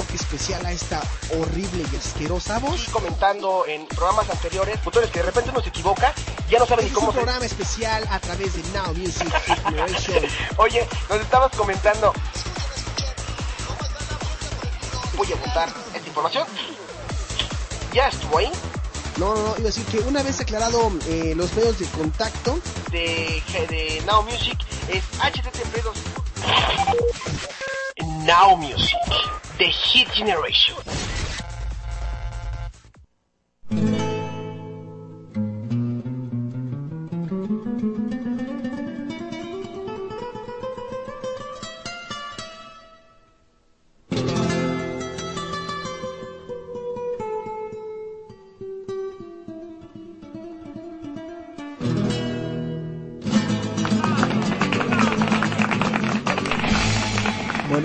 toque especial a esta horrible y asquerosa voz. Comentando en programas anteriores, futures que de repente uno se equivoca, ya no saben ni cómo es un programa especial a través de Now Music Generation. Oye, nos estabas comentando. Voy a apuntar esta información. Ya estuvo ahí. No, no, no, iba a decir que una vez aclarado eh, los medios de contacto de, de Now Music es http Now Music, The Hit Generation.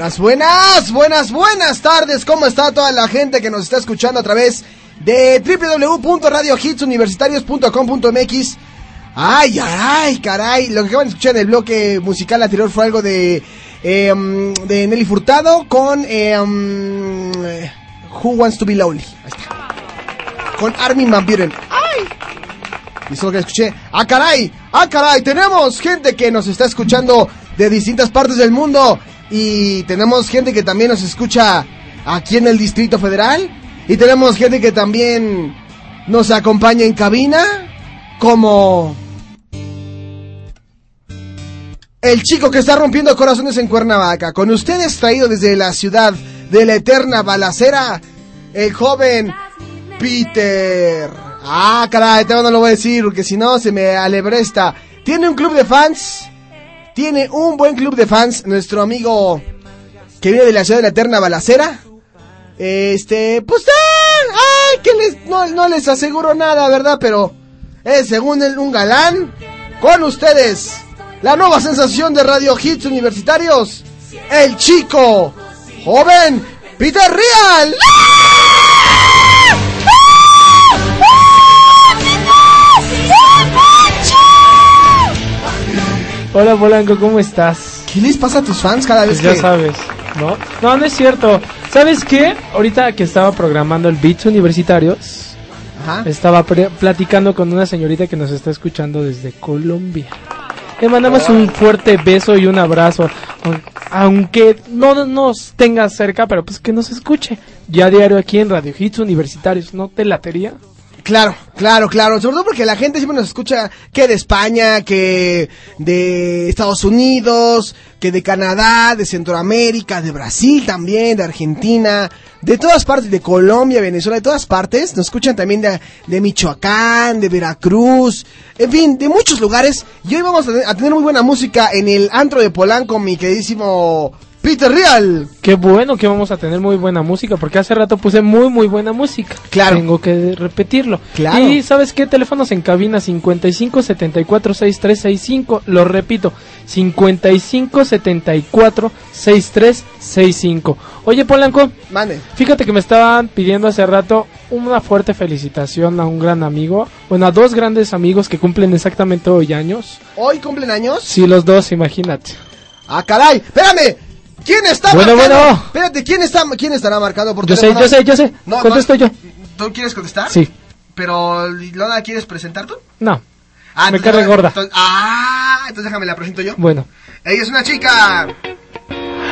Buenas, buenas, buenas, buenas tardes. ¿Cómo está toda la gente que nos está escuchando a través de www.radiohitsuniversitarios.com.mx? Ay, ay, caray. Lo que acaban de escuchar en el bloque musical anterior fue algo de, eh, de Nelly Furtado con eh, Who Wants to Be Lonely. Ahí está. Con Armin Van Buren. ¡Ay! Y eso lo que escuché. ¡Ah, caray! ¡Ah, caray! Tenemos gente que nos está escuchando de distintas partes del mundo. Y tenemos gente que también nos escucha aquí en el Distrito Federal. Y tenemos gente que también nos acompaña en cabina. Como el chico que está rompiendo corazones en Cuernavaca. Con ustedes traído desde la ciudad de la eterna balacera. El joven Peter. Ah, caray, te no lo voy a decir porque si no se me alebresta. Tiene un club de fans tiene un buen club de fans, nuestro amigo que viene de la ciudad de la eterna balacera. Este, pues, ay, que les, no, les aseguro nada, ¿verdad? Pero es según él un galán. Con ustedes, la nueva sensación de Radio Hits Universitarios, el chico, joven, Peter Real. Hola Polanco, ¿cómo estás? ¿Qué les pasa a tus fans cada vez pues que...? Ya sabes, ¿no? No, no es cierto. ¿Sabes qué? Ahorita que estaba programando el Beats Universitarios, Ajá. estaba platicando con una señorita que nos está escuchando desde Colombia. Le mandamos un fuerte beso y un abrazo, aunque no nos tenga cerca, pero pues que nos escuche. Ya diario aquí en Radio Hits Universitarios, ¿no te latería? Claro, claro, claro. Sobre todo porque la gente siempre nos escucha que de España, que de Estados Unidos, que de Canadá, de Centroamérica, de Brasil también, de Argentina, de todas partes, de Colombia, Venezuela, de todas partes. Nos escuchan también de, de Michoacán, de Veracruz, en fin, de muchos lugares. Y hoy vamos a, tener muy buena música en el antro de Polanco, mi queridísimo Peter Real. Qué bueno que vamos a tener muy buena música, porque hace rato puse muy, muy buena música. Claro. Tengo que repetirlo. Claro. Y ¿sabes qué? Teléfonos en cabina 55 74 6365. Lo repito, 55 74 6365. Oye, Polanco. Mande. Fíjate que me estaban pidiendo hace rato una fuerte felicitación a un gran amigo. Bueno, a dos grandes amigos que cumplen exactamente hoy años. ¿Hoy cumplen años? Sí, los dos, imagínate. Ah, caray, espérame. ¿Quién está bueno, marcando? Bueno, Espérate, ¿quién está quién estará marcando por yo teléfono? sé, yo sé, yo sé. No, Contesto yo. ¿Tú quieres contestar? Sí. Pero ¿Lona quieres presentar tú? No. Ah, me carga gorda. Entonces, ah, entonces déjame la presento yo. Bueno. Ella es una chica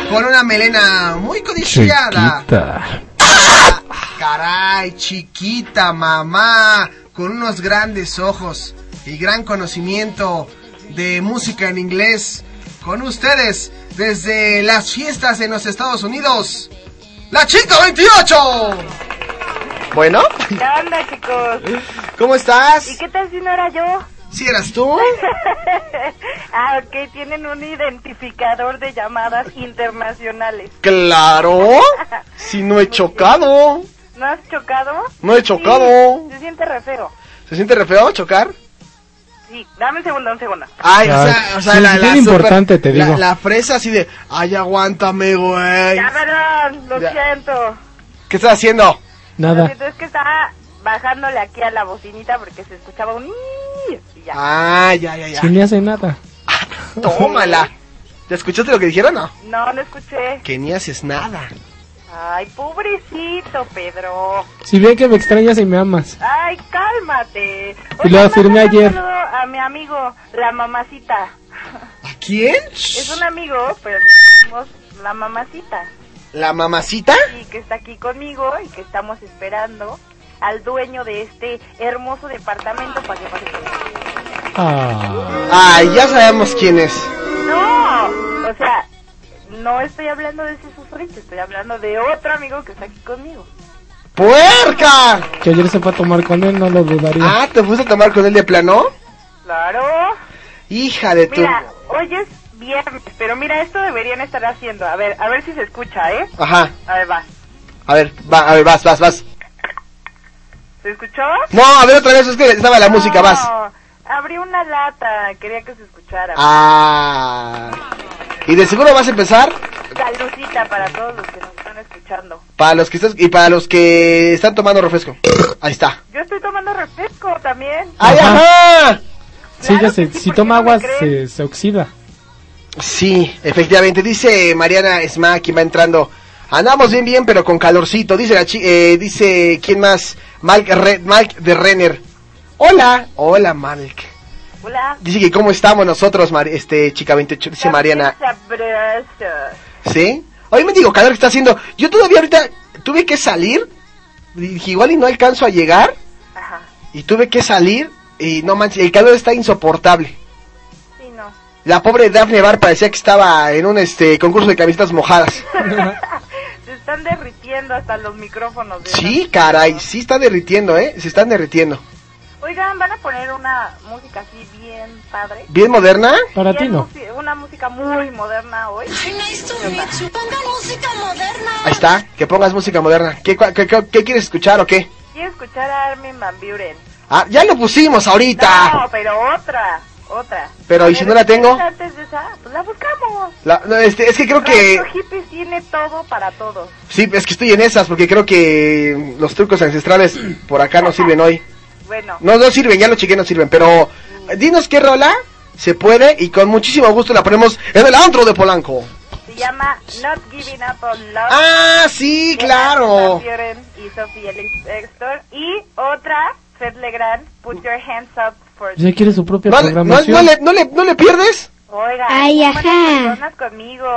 con una melena muy codiciada. Chiquita. Ah, caray, chiquita, mamá, con unos grandes ojos y gran conocimiento de música en inglés. Con ustedes, desde las fiestas en los Estados Unidos, la chica 28. Bueno. ¿Qué onda, chicos? ¿Cómo estás? ¿Y qué tal si no era yo? ¿Si eras tú? ah, ok, tienen un identificador de llamadas internacionales. ¡Claro! Si no he chocado. ¿No has chocado? No he chocado. Sí, se siente re feo. ¿Se siente re feo chocar? Sí, dame un segundo, un segundo. Ay, o sea, o sea sí, la, bien la importante, te digo. La, fresa así de, ay, aguántame, güey. Ya, perdón, lo Ya. siento. ¿Qué estás haciendo? Lo Nada. es que estaba bajándole aquí a la bocinita porque se escuchaba un... Y ya. Ah, ya, ya, ya. Si ni hace nada. Tómala. ¿Te escuchaste lo que dijeron? No. No, no escuché. Que ni haces nada. Ay, pobrecito, Pedro. Si bien que me extrañas y me amas. Ay, cálmate. Y lo afirmé ayer. saludo a mi amigo, la mamacita. ¿A quién? Es un amigo, pero le decimos la mamacita. ¿La mamacita? Y que está aquí conmigo y que estamos esperando al dueño de este hermoso departamento para que pase. Ah. Ay, ya sabemos quién es. No, o sea, no estoy hablando de ese sufrito, estoy hablando de otro amigo que está aquí conmigo. ¡Puerca! Que ayer se fue a tomar con él, no lo dudaría. Ah, ¿te fuiste a tomar con él de plano? Claro. Hija de tu... Mira, hoy es viernes, pero mira, esto deberían estar haciendo. A ver, a ver si se escucha, ¿eh? Ajá. A ver, va. A ver, va, a ver, vas, vas, vas. ¿Se escuchó? No, a ver otra vez, es que estaba la música, vas. Abrí una lata, quería que se escuchara. Ah. ¿Y de seguro vas a empezar? Saludcita para todos los que nos están escuchando. Para los que estás y para los que están tomando refresco. Ahí está. Yo estoy tomando refresco también. ¡Ay, Ajá. ajá! sí, claro ya sé. sí, Si ¿por toma no agua, se, se oxida. Sí, efectivamente. Dice Mariana Esma, quien va entrando. Andamos bien, bien, pero con calorcito. Dice la chi eh, dice, ¿quién más? Malk, Re- Malk de Renner. Hola. Hola, Malk. Hola. Dice que cómo estamos nosotros, Mar- este, chica 28, dice Mariana. ¿Sí? Hoy me digo calor que está haciendo. Yo todavía ahorita tuve que salir. Dije, igual y no alcanzo a llegar. Ajá. Y tuve que salir. Y no manches, el calor está insoportable. Sí, no. La pobre Daphne Bar parecía que estaba en un este concurso de camisetas mojadas. Se están derritiendo hasta los micrófonos. de Sí, caray, sí está derritiendo, ¿eh? Se están derritiendo. Oigan, van a poner una música así bien padre. ¿Bien moderna? Para Bien ti no. Una música muy moderna hoy. Ahí está, que pongas música moderna. ¿Qué, cua- qué, qué- qué quieres escuchar o qué? Quiero escuchar a Armin Van Buren. Ah, ya lo pusimos ahorita. No, pero otra, otra. Pero, ¿y si no la tengo? Antes de esa, pues la buscamos. La- no, este, es que creo que... Hippies tiene todo para todos. Sí, es que estoy en esas porque creo que los trucos ancestrales por acá no sirven hoy. Bueno, No, no sirven, ya lo chequé, no sirven. Pero eh, dinos qué rola se puede y con muchísimo gusto la ponemos en el antro de Polanco. se llama Not Giving Up on Love. Ah, sí, claro. Y Ellis Bextor. Y otra, Fred Legrand, Put Your Hands Up for Ya quiere su propia ¿No, le- no, programación. no le, no, le, ¿No le pierdes? Oiga, Ay, ajá. personas conmigo.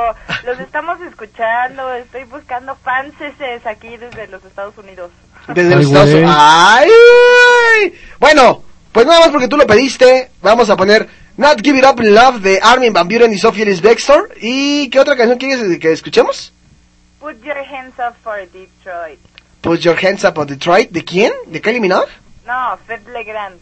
Los estamos escuchando. Estoy buscando fans aquí desde los Estados Unidos. Desde Ay, los Estados. Unidos. ¡Ay! ay. Bueno, pues nada más porque tú lo pediste, vamos a poner Not Give It Up in Love de Armin Van Buren y Sophie Ellis Bextor. ¿Y qué otra canción quieres que escuchemos? Put Your Hands Up for Detroit. Put Your Hands Up on Detroit. ¿De quién? ¿De Kylie Minogue? No, Fred Legrand.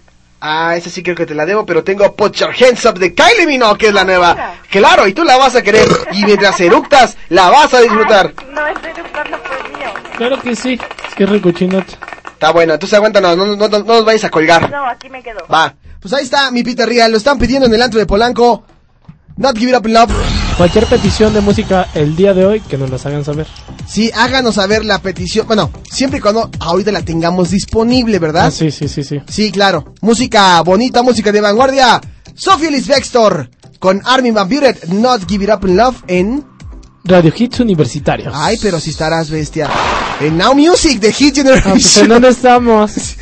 Ah, esa sí creo que te la debo, pero tengo Put Your Hands Up de Kylie Minogue, que es la nueva. mira. Claro, y tú la vas a querer. Y mientras eructas, la vas a disfrutar. Ay, no estoy buscando por mío. Claro que sí. Es que es recochinote. Está bueno, entonces aguántanos, no, no, no, no nos vayas a colgar. No, aquí me quedo. Va. Pues ahí está mi Peter Real, lo están pidiendo en el antro de Polanco. Not Give It Up in Love. Cualquier petición de música el día de hoy, que nos las hagan saber. Sí, háganos saber la petición. Bueno, siempre y cuando ahorita la tengamos disponible, ¿verdad? Ah, sí, sí, sí, sí. Sí, claro. Música bonita, música de vanguardia. Sophie Ellis Bextor. con Armin Van Buren, Not Give It Up in Love en Radio Hits Universitarios. Ay, pero si estarás bestia. En Now Music de Hit Generation. Ah, pues, ¿En dónde estamos?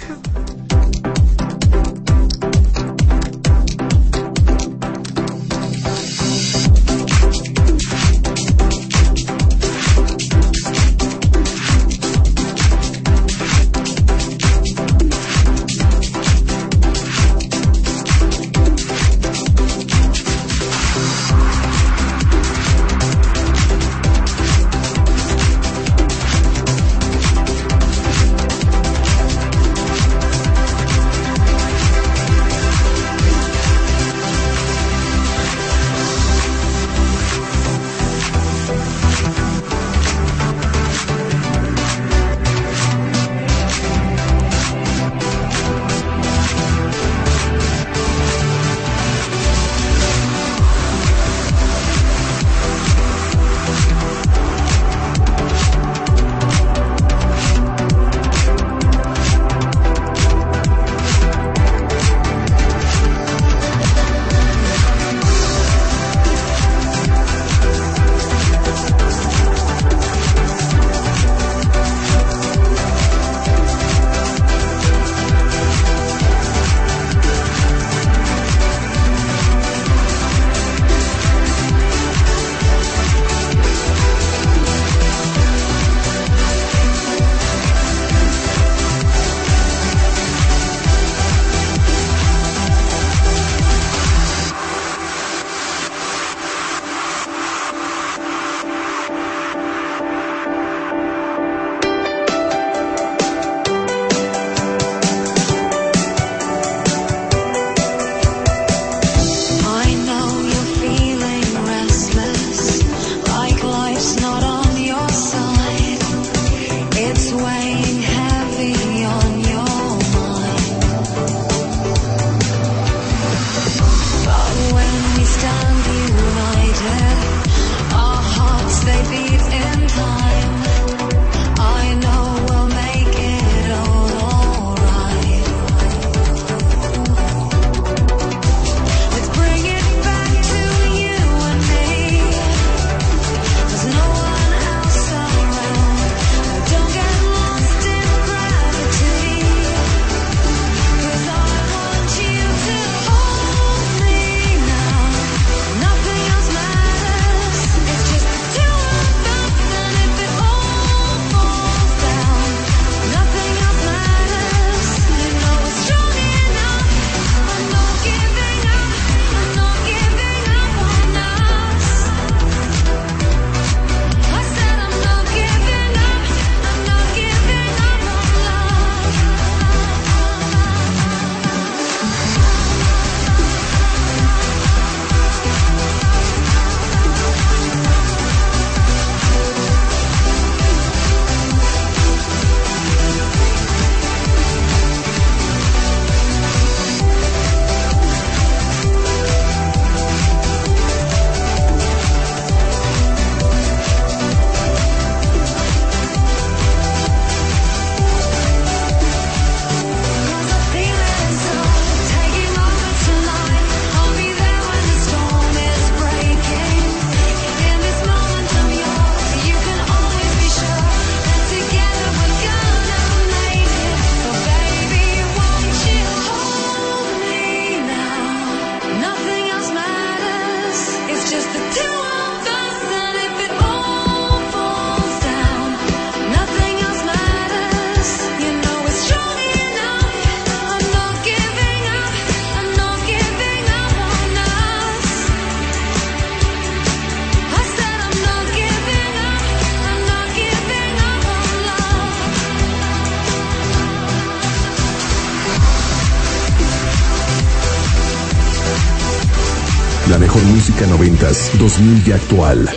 noventas, 2000 y actual.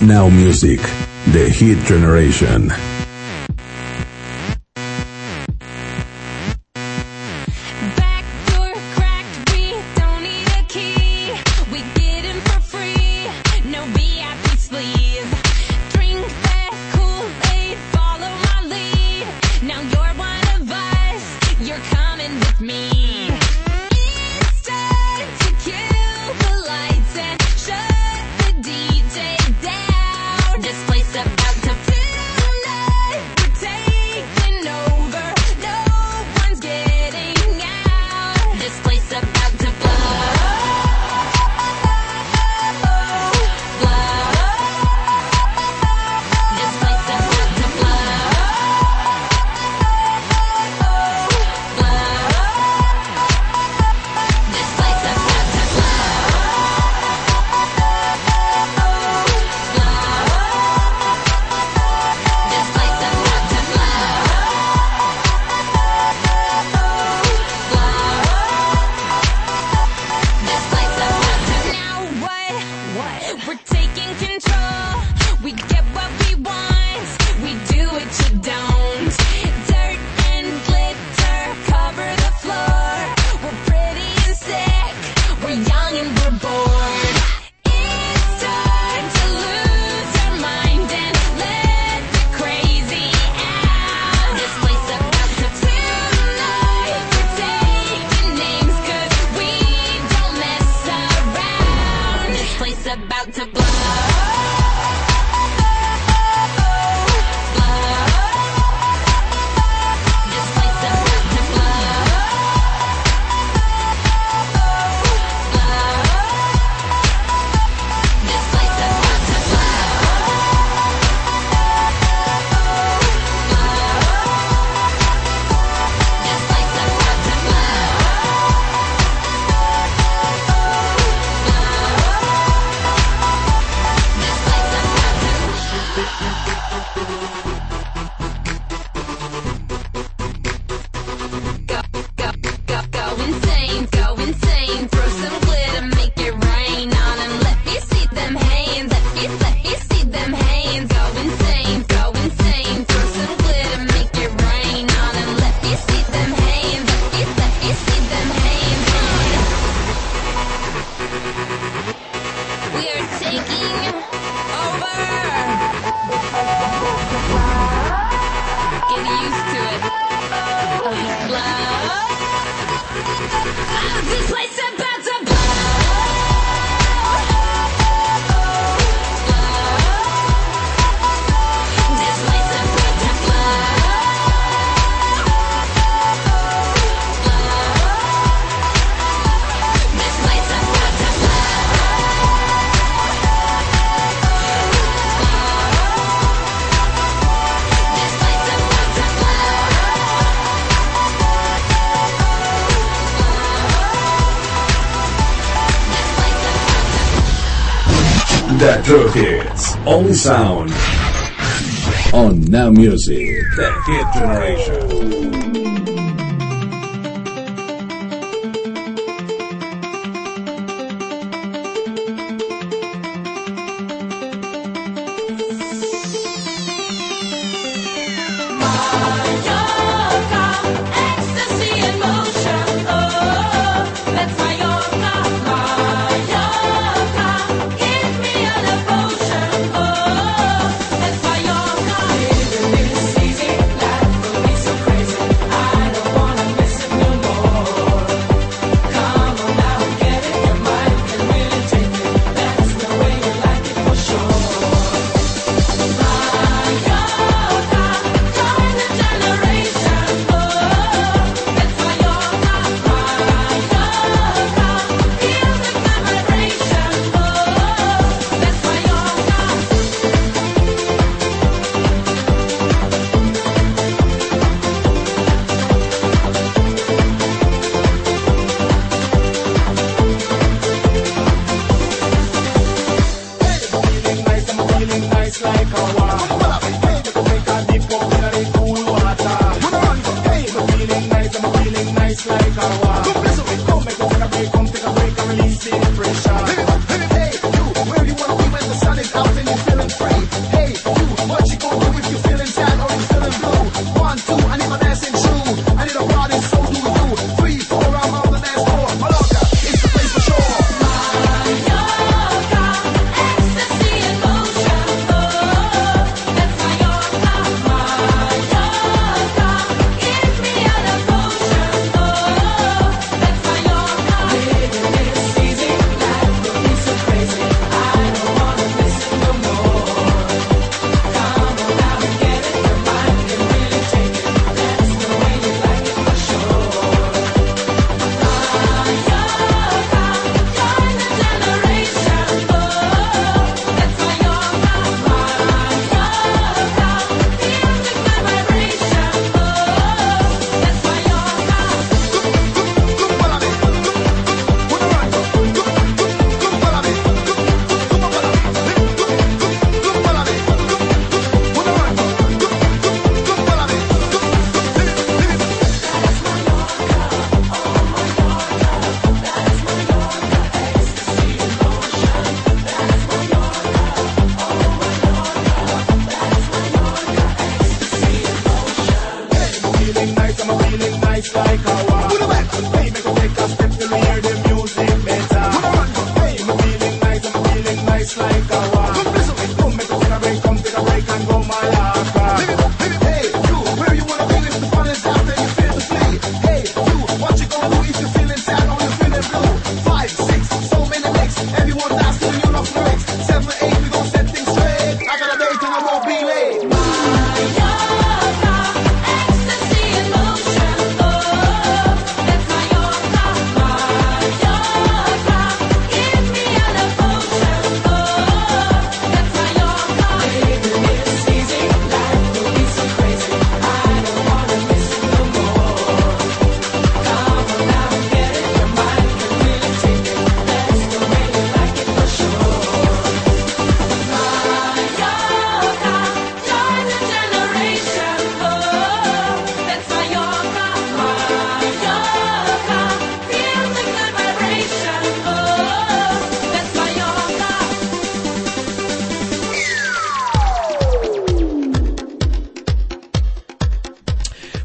Now Music, The Hit Generation. Hits. Sound on Now Music. The Hit Generation.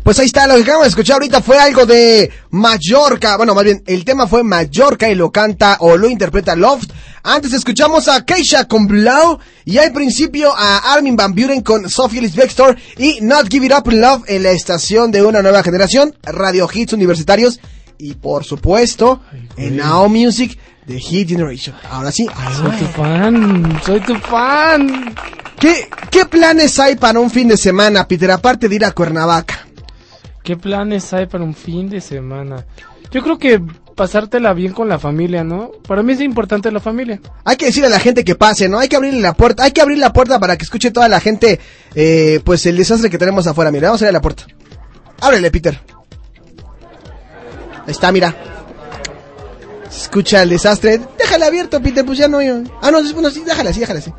Pues ahí está, lo que acabamos de escuchar ahorita fue algo de Mallorca. Bueno, más bien, el tema fue Mallorca y lo canta o lo interpreta Loft. Antes escuchamos a Keisha con Blau y al principio a Armin Van Buren con Sophie Bextor y Not Give It Up Love en la estación de una nueva generación, Radio Hits Universitarios y por supuesto en Now Music de Hit Generation. Ahora sí, soy tu fan, soy tu fan. ¿Qué, ¿Qué planes hay para un fin de semana, Peter, aparte de ir a Cuernavaca? ¿Qué planes hay para un fin de semana? Yo creo que pasártela bien con la familia, ¿no? Para mí es importante la familia. Hay que decirle a la gente que pase, ¿no? Hay que abrirle la puerta, hay que abrir la puerta para que escuche toda la gente, eh, pues el desastre que tenemos afuera. Mira, vamos a ir a la puerta. Ábrele, Peter. Ahí está, mira. Escucha el desastre. Déjale abierto, Peter, pues ya no. Ah, no, bueno, sí, déjala así, déjala así.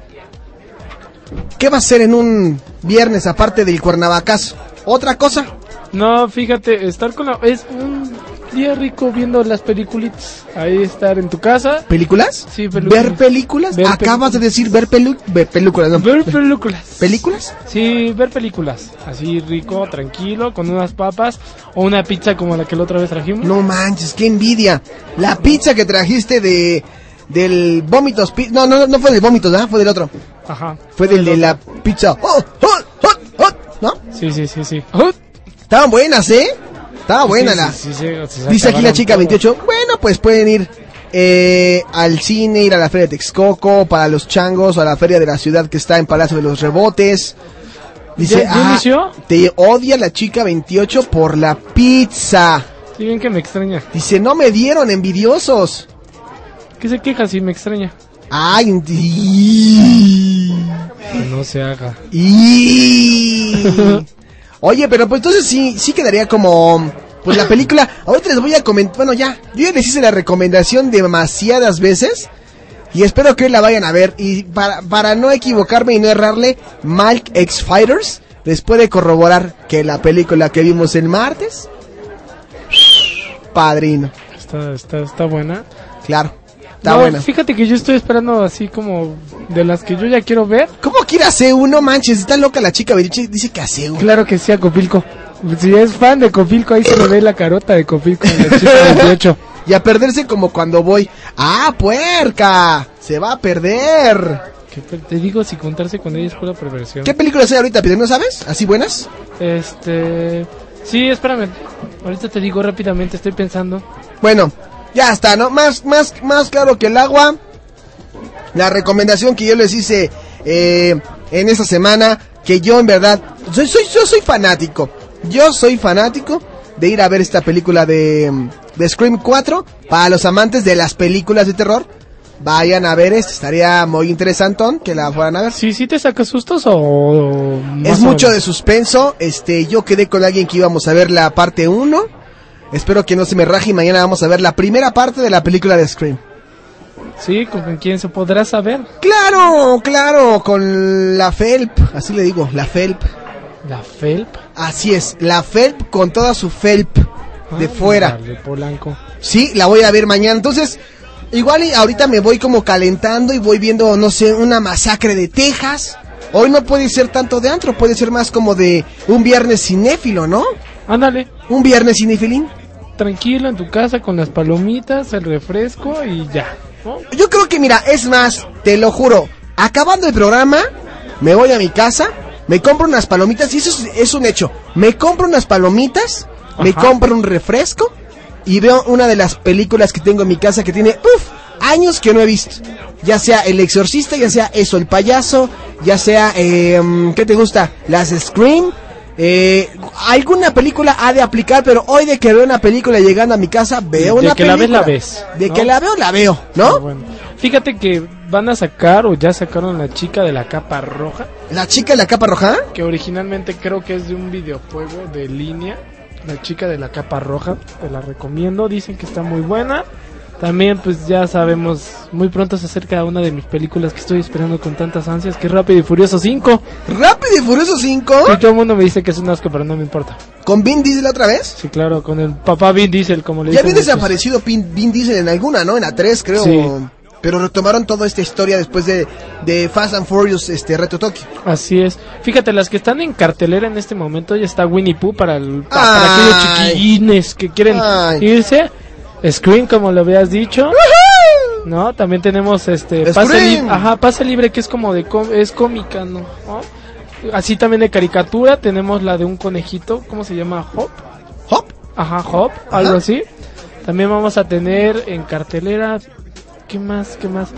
¿Qué va a hacer en un viernes aparte del cuernavacazo? ¿Otra cosa? No, fíjate, estar con la... Es un día rico viendo las peliculitas. Ahí estar en tu casa. ¿Películas? Sí, películas. ¿Ver películas? Acabas de decir ver, pelu ver películas, no. Ver películas. ¿Películas? Sí, ver películas. Así rico, tranquilo, con unas papas o una pizza como la que la otra vez trajimos. No manches, qué envidia. La pizza que trajiste de del vómitos, no, no, no fue del vómitos, ¿verdad? Fue del otro. Ajá. Fue del de la pizza. ¡Oh, oh, oh, ¿No? Sí, sí, sí, sí. Estaban buenas, ¿eh? Estaba buena la. Dice aquí la chica 28. Bueno, pues pueden ir eh, al cine, ir a la feria de Texcoco, para los changos, o a la feria de la ciudad que está en Palacio de los Rebotes. Dice, ah, te odia la chica 28 por la pizza. Sí, bien que me extraña. Dice, no me dieron envidiosos. ¿Qué se queja si me extraña? Ay, no se haga. Oye, pero pues entonces sí, sí quedaría como... Pues la película, ahorita les voy a comentar, bueno ya, yo ya les hice la recomendación demasiadas veces y espero que hoy la vayan a ver y para, para no equivocarme y no errarle, Mike X Fighters les puede corroborar que la película que vimos el martes, padrino. Está, está, está buena. Claro. Fíjate que yo estoy esperando así como de las que yo ya quiero ver. ¿Cómo quiere hacer uno, manches? Está loca la chica, dice que hace uno. Claro que sí, a Copilco. Si es fan de Copilco, ahí se le ve la carota de Copilco en la chica 28. y a perderse como cuando voy. ¡Ah, puerca! Se va a perder. te digo, si contarse con ella es pura perversión. ¿Qué películas hay ahorita, Peter? ¿No sabes? ¿Así buenas? Este... Sí, espérame. Ahorita te digo rápidamente, estoy pensando. Bueno, ya está, ¿no? Más, más, más claro que el agua. La recomendación que yo les hice eh, en esta semana, que yo en verdad, soy, soy, yo soy fanático. Yo soy fanático de ir a ver esta película de, de Scream 4. Para los amantes de las películas de terror, vayan a ver esto. Estaría muy interesante que la fueran a ver. Sí, sí te saca sustos o... es mucho de suspenso. Este, yo quedé con alguien que íbamos a ver la parte 1 Espero que no se me raje y mañana vamos a ver la primera parte de la película de Scream. Sí, ¿con quién se podrá saber? Claro, claro, con la Felp, así le digo, la Felp. ¿La Felp? Así es, la Felp con toda su Felp de fuera. De Polanco. Sí, la voy a ver mañana. Entonces, igual y ahorita me voy como calentando y voy viendo, no sé, una masacre de Texas. Hoy no puede ser tanto de antro, puede ser más como de un viernes cinéfilo, ¿no? Ándale. Un viernes cinefilín. Tranquilo en tu casa con las palomitas, el refresco y ya. Yo creo que mira, es más, te lo juro, acabando el programa, me voy a mi casa, me compro unas palomitas y eso es, un hecho. Me compro unas palomitas, me compro un refresco y veo una de las películas que tengo en mi casa que tiene, uff, años que no he visto. Ya sea El Exorcista, ya sea Eso, el payaso, ya sea, eh, ¿qué te gusta? Las Scream eh, alguna película ha de aplicar, pero hoy de que veo una película llegando a mi casa, veo una película. De que la ves, la ves. De que la veo, la veo, ¿no? Ah, Fíjate que van a sacar o ya sacaron la chica de la capa roja. ¿La chica de la capa roja? Que originalmente creo que es de un videojuego de línea. La chica de la capa roja, te la recomiendo, dicen que está muy buena. También pues ya sabemos, muy pronto se acerca una de mis películas que estoy esperando con tantas ansias, que es Rápido y Furioso 5. ¿Rápido y Furioso 5? Y todo el mundo me dice que es un asco, pero no me importa. ¿Con Vin Diesel otra vez? Sí, claro, con el papá Vin Diesel, como le Ya había desaparecido Vin, Diesel en alguna, ¿no? En la 3 creo. pero retomaron toda esta historia después de, de Fast and Furious este Reto Tokio. Así es. Fíjate, las que están en cartelera en este momento ya está Winnie Pooh para, el, para, aquellos chiquillines que quieren irse. Screen, como lo habías dicho. ¿No? También tenemos este pase, libre Ajá, pase libre que es como de es cómica, ¿no? Así también de caricatura tenemos la de un conejito, ¿cómo se llama? Hop. Hop. Ajá, Hop, algo así. También vamos a tener en cartelera ¿qué más? ¿Qué más?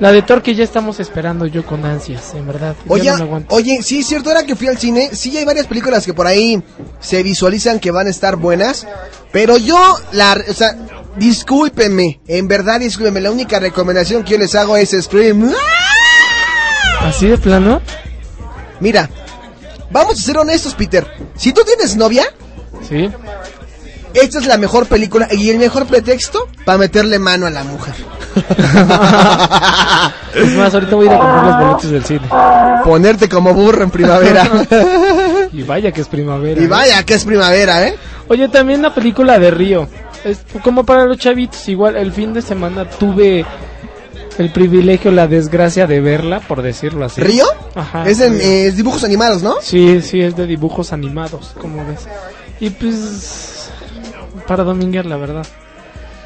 La de Thor que ya estamos esperando yo con ansias, en verdad. Oye, oye, sí, es cierto, era que fui al cine, sí hay varias películas que por ahí se visualizan que van a estar buenas, pero yo, la, o sea, discúlpenme, en verdad discúlpenme, la única recomendación que yo les hago es Scream. ¿Así de plano? Mira, vamos a ser honestos, Peter. Si tú tienes novia, sí. Esta es la mejor película y el mejor pretexto para meterle mano a la mujer. es más, ahorita voy a ir a comprar los boletos del cine. Ponerte como burro en primavera. y vaya que es primavera. Y ¿eh? vaya que es primavera, ¿eh? Oye, también la película de Río. Es como para los chavitos, igual el fin de semana tuve el privilegio, la desgracia de verla, por decirlo así. ¿Río? Ajá. Es, en, es dibujos animados, ¿no? Sí, sí, es de dibujos animados, como ves. Y pues para dominguear, la verdad.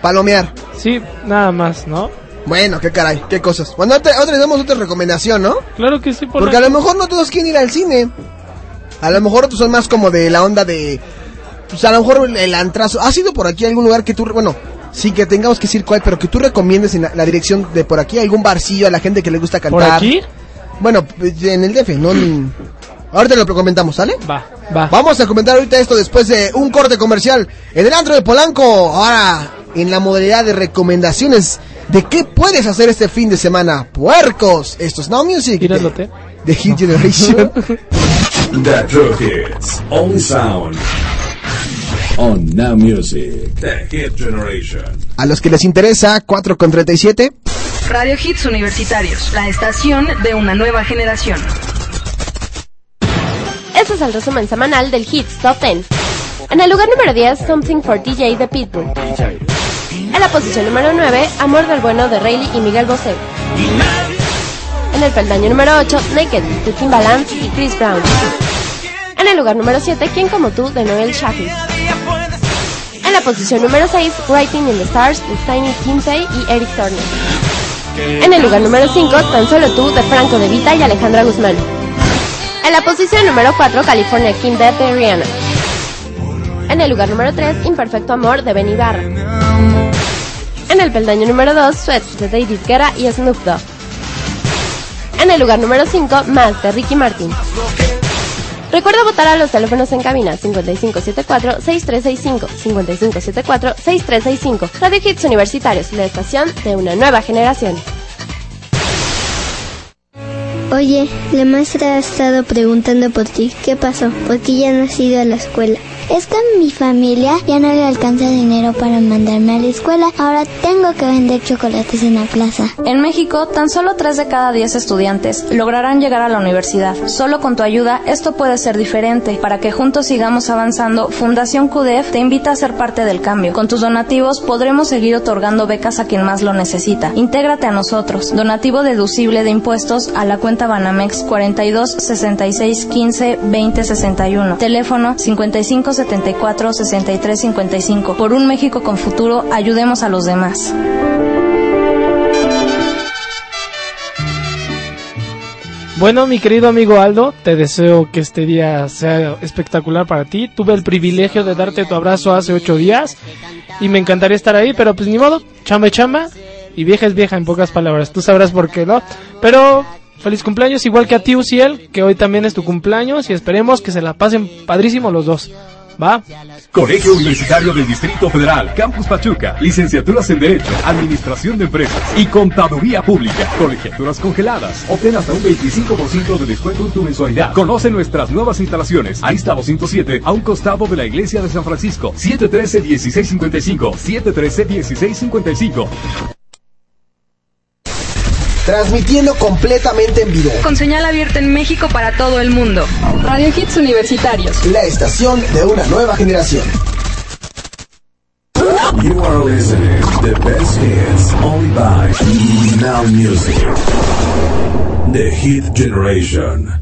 Palomear. Sí, nada más, ¿no? Bueno, qué caray, qué cosas. Bueno, otra, otra damos otra recomendación, ¿no? Claro que sí, por Porque a lo mejor no todos quieren ir al cine. A lo mejor otros son más como de la onda de... Pues a lo mejor el antrazo. ¿Has ido por aquí a algún lugar que tú... Bueno, sí que tengamos que decir cuál, pero que tú recomiendes en la, dirección de por aquí, algún barcillo a la gente que le gusta cantar. ¿Por aquí? Bueno, en el DF, no en... Ahorita lo comentamos, ¿sale? Va, va. Vamos a comentar ahorita esto después de un corte comercial en el antro de Polanco. Ahora, en la modalidad de recomendaciones de qué puedes hacer este fin de semana. Puercos. Esto es Now Music. De, de Hit Generation. The True Hits. Only Sound. On Now Music. The Hit Generation. A los que les interesa, 4 con 37. Radio Hits Universitarios. La estación de una nueva generación. Este es el resumen semanal del Hits Top 10. En el lugar número 10, Something for DJ de Pitbull. En la posición número 9, Amor del Bueno de Rayleigh y Miguel Bosé. En el peldaño número 8, Naked de Timbaland y Chris Brown. En el lugar número 7, Quien como tú de Noel Shafis. En la posición número 6, Writing in the Stars de Tiny Kinsey y Eric Turner. En el lugar número 5, Tan solo tú de Franco De Vita y Alejandra Guzmán. En la posición número 4, California King Dead de Rihanna. En el lugar número 3, Imperfecto Amor de Benny Barra. En el peldaño número 2, Sweats de David Guerra y Snoop Dogg. En el lugar número 5, Más de Ricky Martin. Recuerda votar a los teléfonos en cabina 5574-6365, 5574-6365. Radio Hits Universitarios, la estación de una nueva generación. Oye, la maestra ha estado preguntando por ti. ¿Qué pasó? ¿Por qué ya no has ido a la escuela? Es que mi familia ya no le alcanza dinero para mandarme a la escuela. Ahora tengo que vender chocolates en la plaza. En México, tan solo 3 de cada 10 estudiantes lograrán llegar a la universidad. Solo con tu ayuda, esto puede ser diferente. Para que juntos sigamos avanzando, Fundación CUDEF te invita a ser parte del cambio. Con tus donativos podremos seguir otorgando becas a quien más lo necesita. Intégrate a nosotros. Donativo deducible de impuestos a la cuenta Banamex 42 66 15 20 61. Teléfono 55 74 63 55. Por un México con futuro, ayudemos a los demás. Bueno, mi querido amigo Aldo, te deseo que este día sea espectacular para ti. Tuve el privilegio de darte tu abrazo hace ocho días y me encantaría estar ahí, pero pues ni modo, chamba chamba y vieja es vieja en pocas palabras. Tú sabrás por qué, ¿no? Pero feliz cumpleaños igual que a ti, Uciel, que hoy también es tu cumpleaños y esperemos que se la pasen padrísimo los dos. ¿Va? Colegio Universitario del Distrito Federal, Campus Pachuca, licenciaturas en Derecho, Administración de Empresas y Contaduría Pública, colegiaturas congeladas. Obtén hasta un 25% de descuento en tu mensualidad. Conoce nuestras nuevas instalaciones. Ahí está 207, a un costado de la Iglesia de San Francisco. 713-1655, 713-1655 transmitiendo completamente en vivo. Con señal abierta en México para todo el mundo. Radio Hits Universitarios. La estación de una nueva generación. You are listening The best hits only by Now Music. The Hit Generation.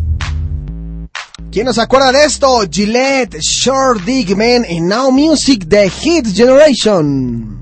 ¿Quién nos acuerda de esto? Gillette, Short Dick Man y Now Music The Hit Generation.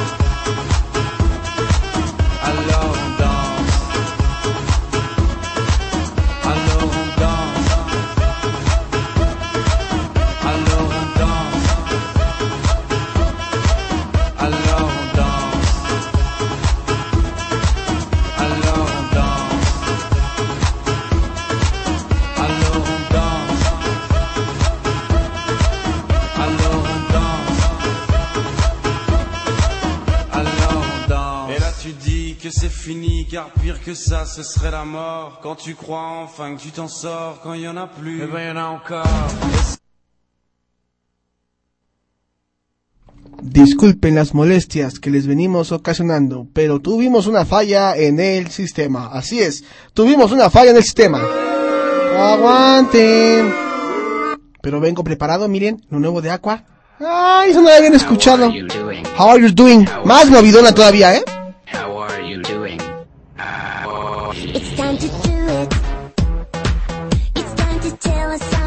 I love Car pire que ça, ce serait la mort. Quand tu crois enfin que tu t'en sors, quand il y en a plus, eh ben y en a encore. Disculpen las molestias que les venimos ocasionando, pero tuvimos una falla en el sistema. Así es, tuvimos una falla en el sistema. Aguanten. Pero vengo preparado, miren, lo nuevo de Aqua. Ay, eso no lo habían escuchado. How are you doing? Más movidona todavía, ¿eh? How are you doing? It's time to do it. It's time to tell us.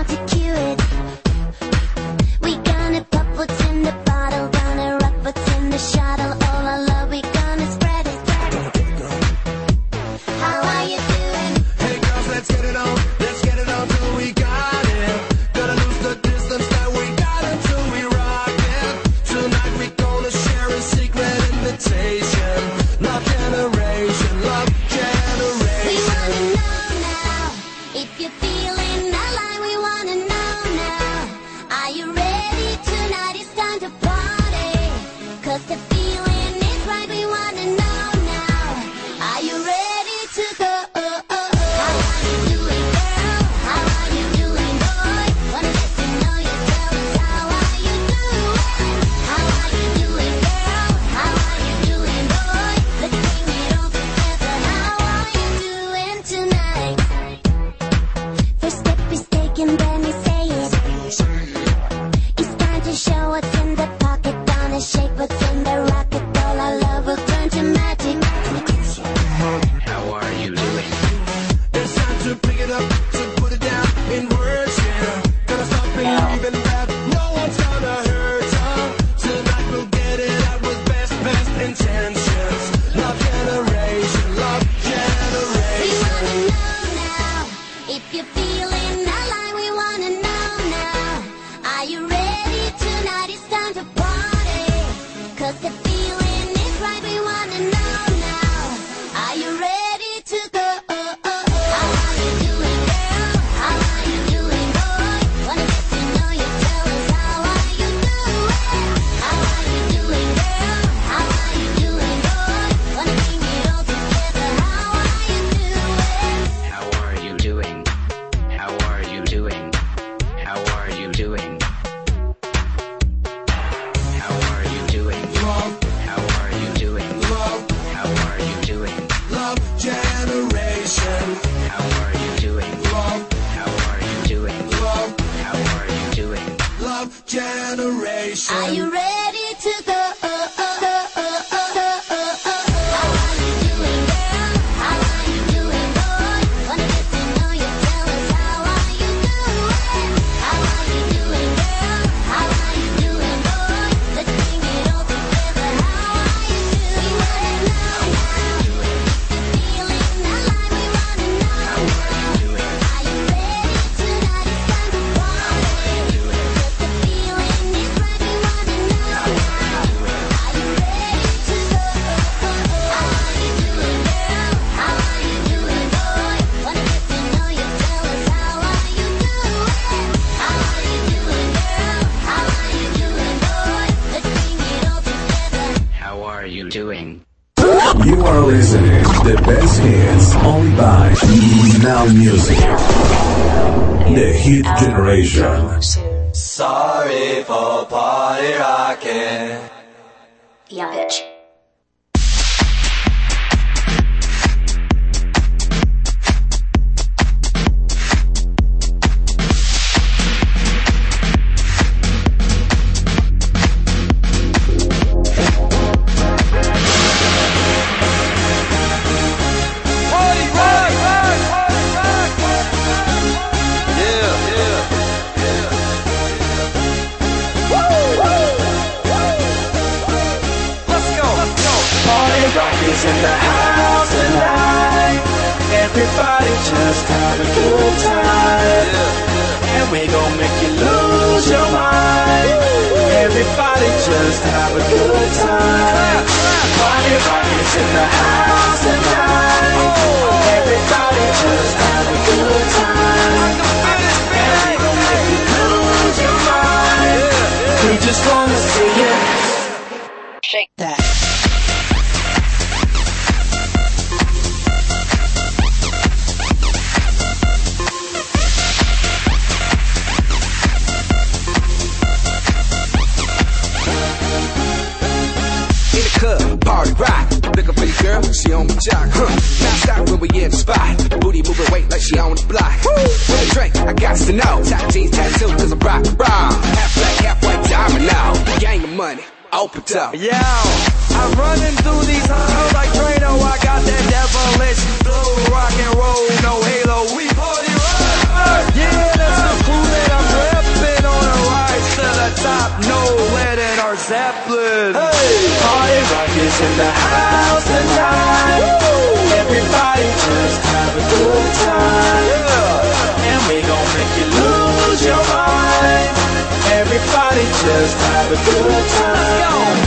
Everybody just have a good time.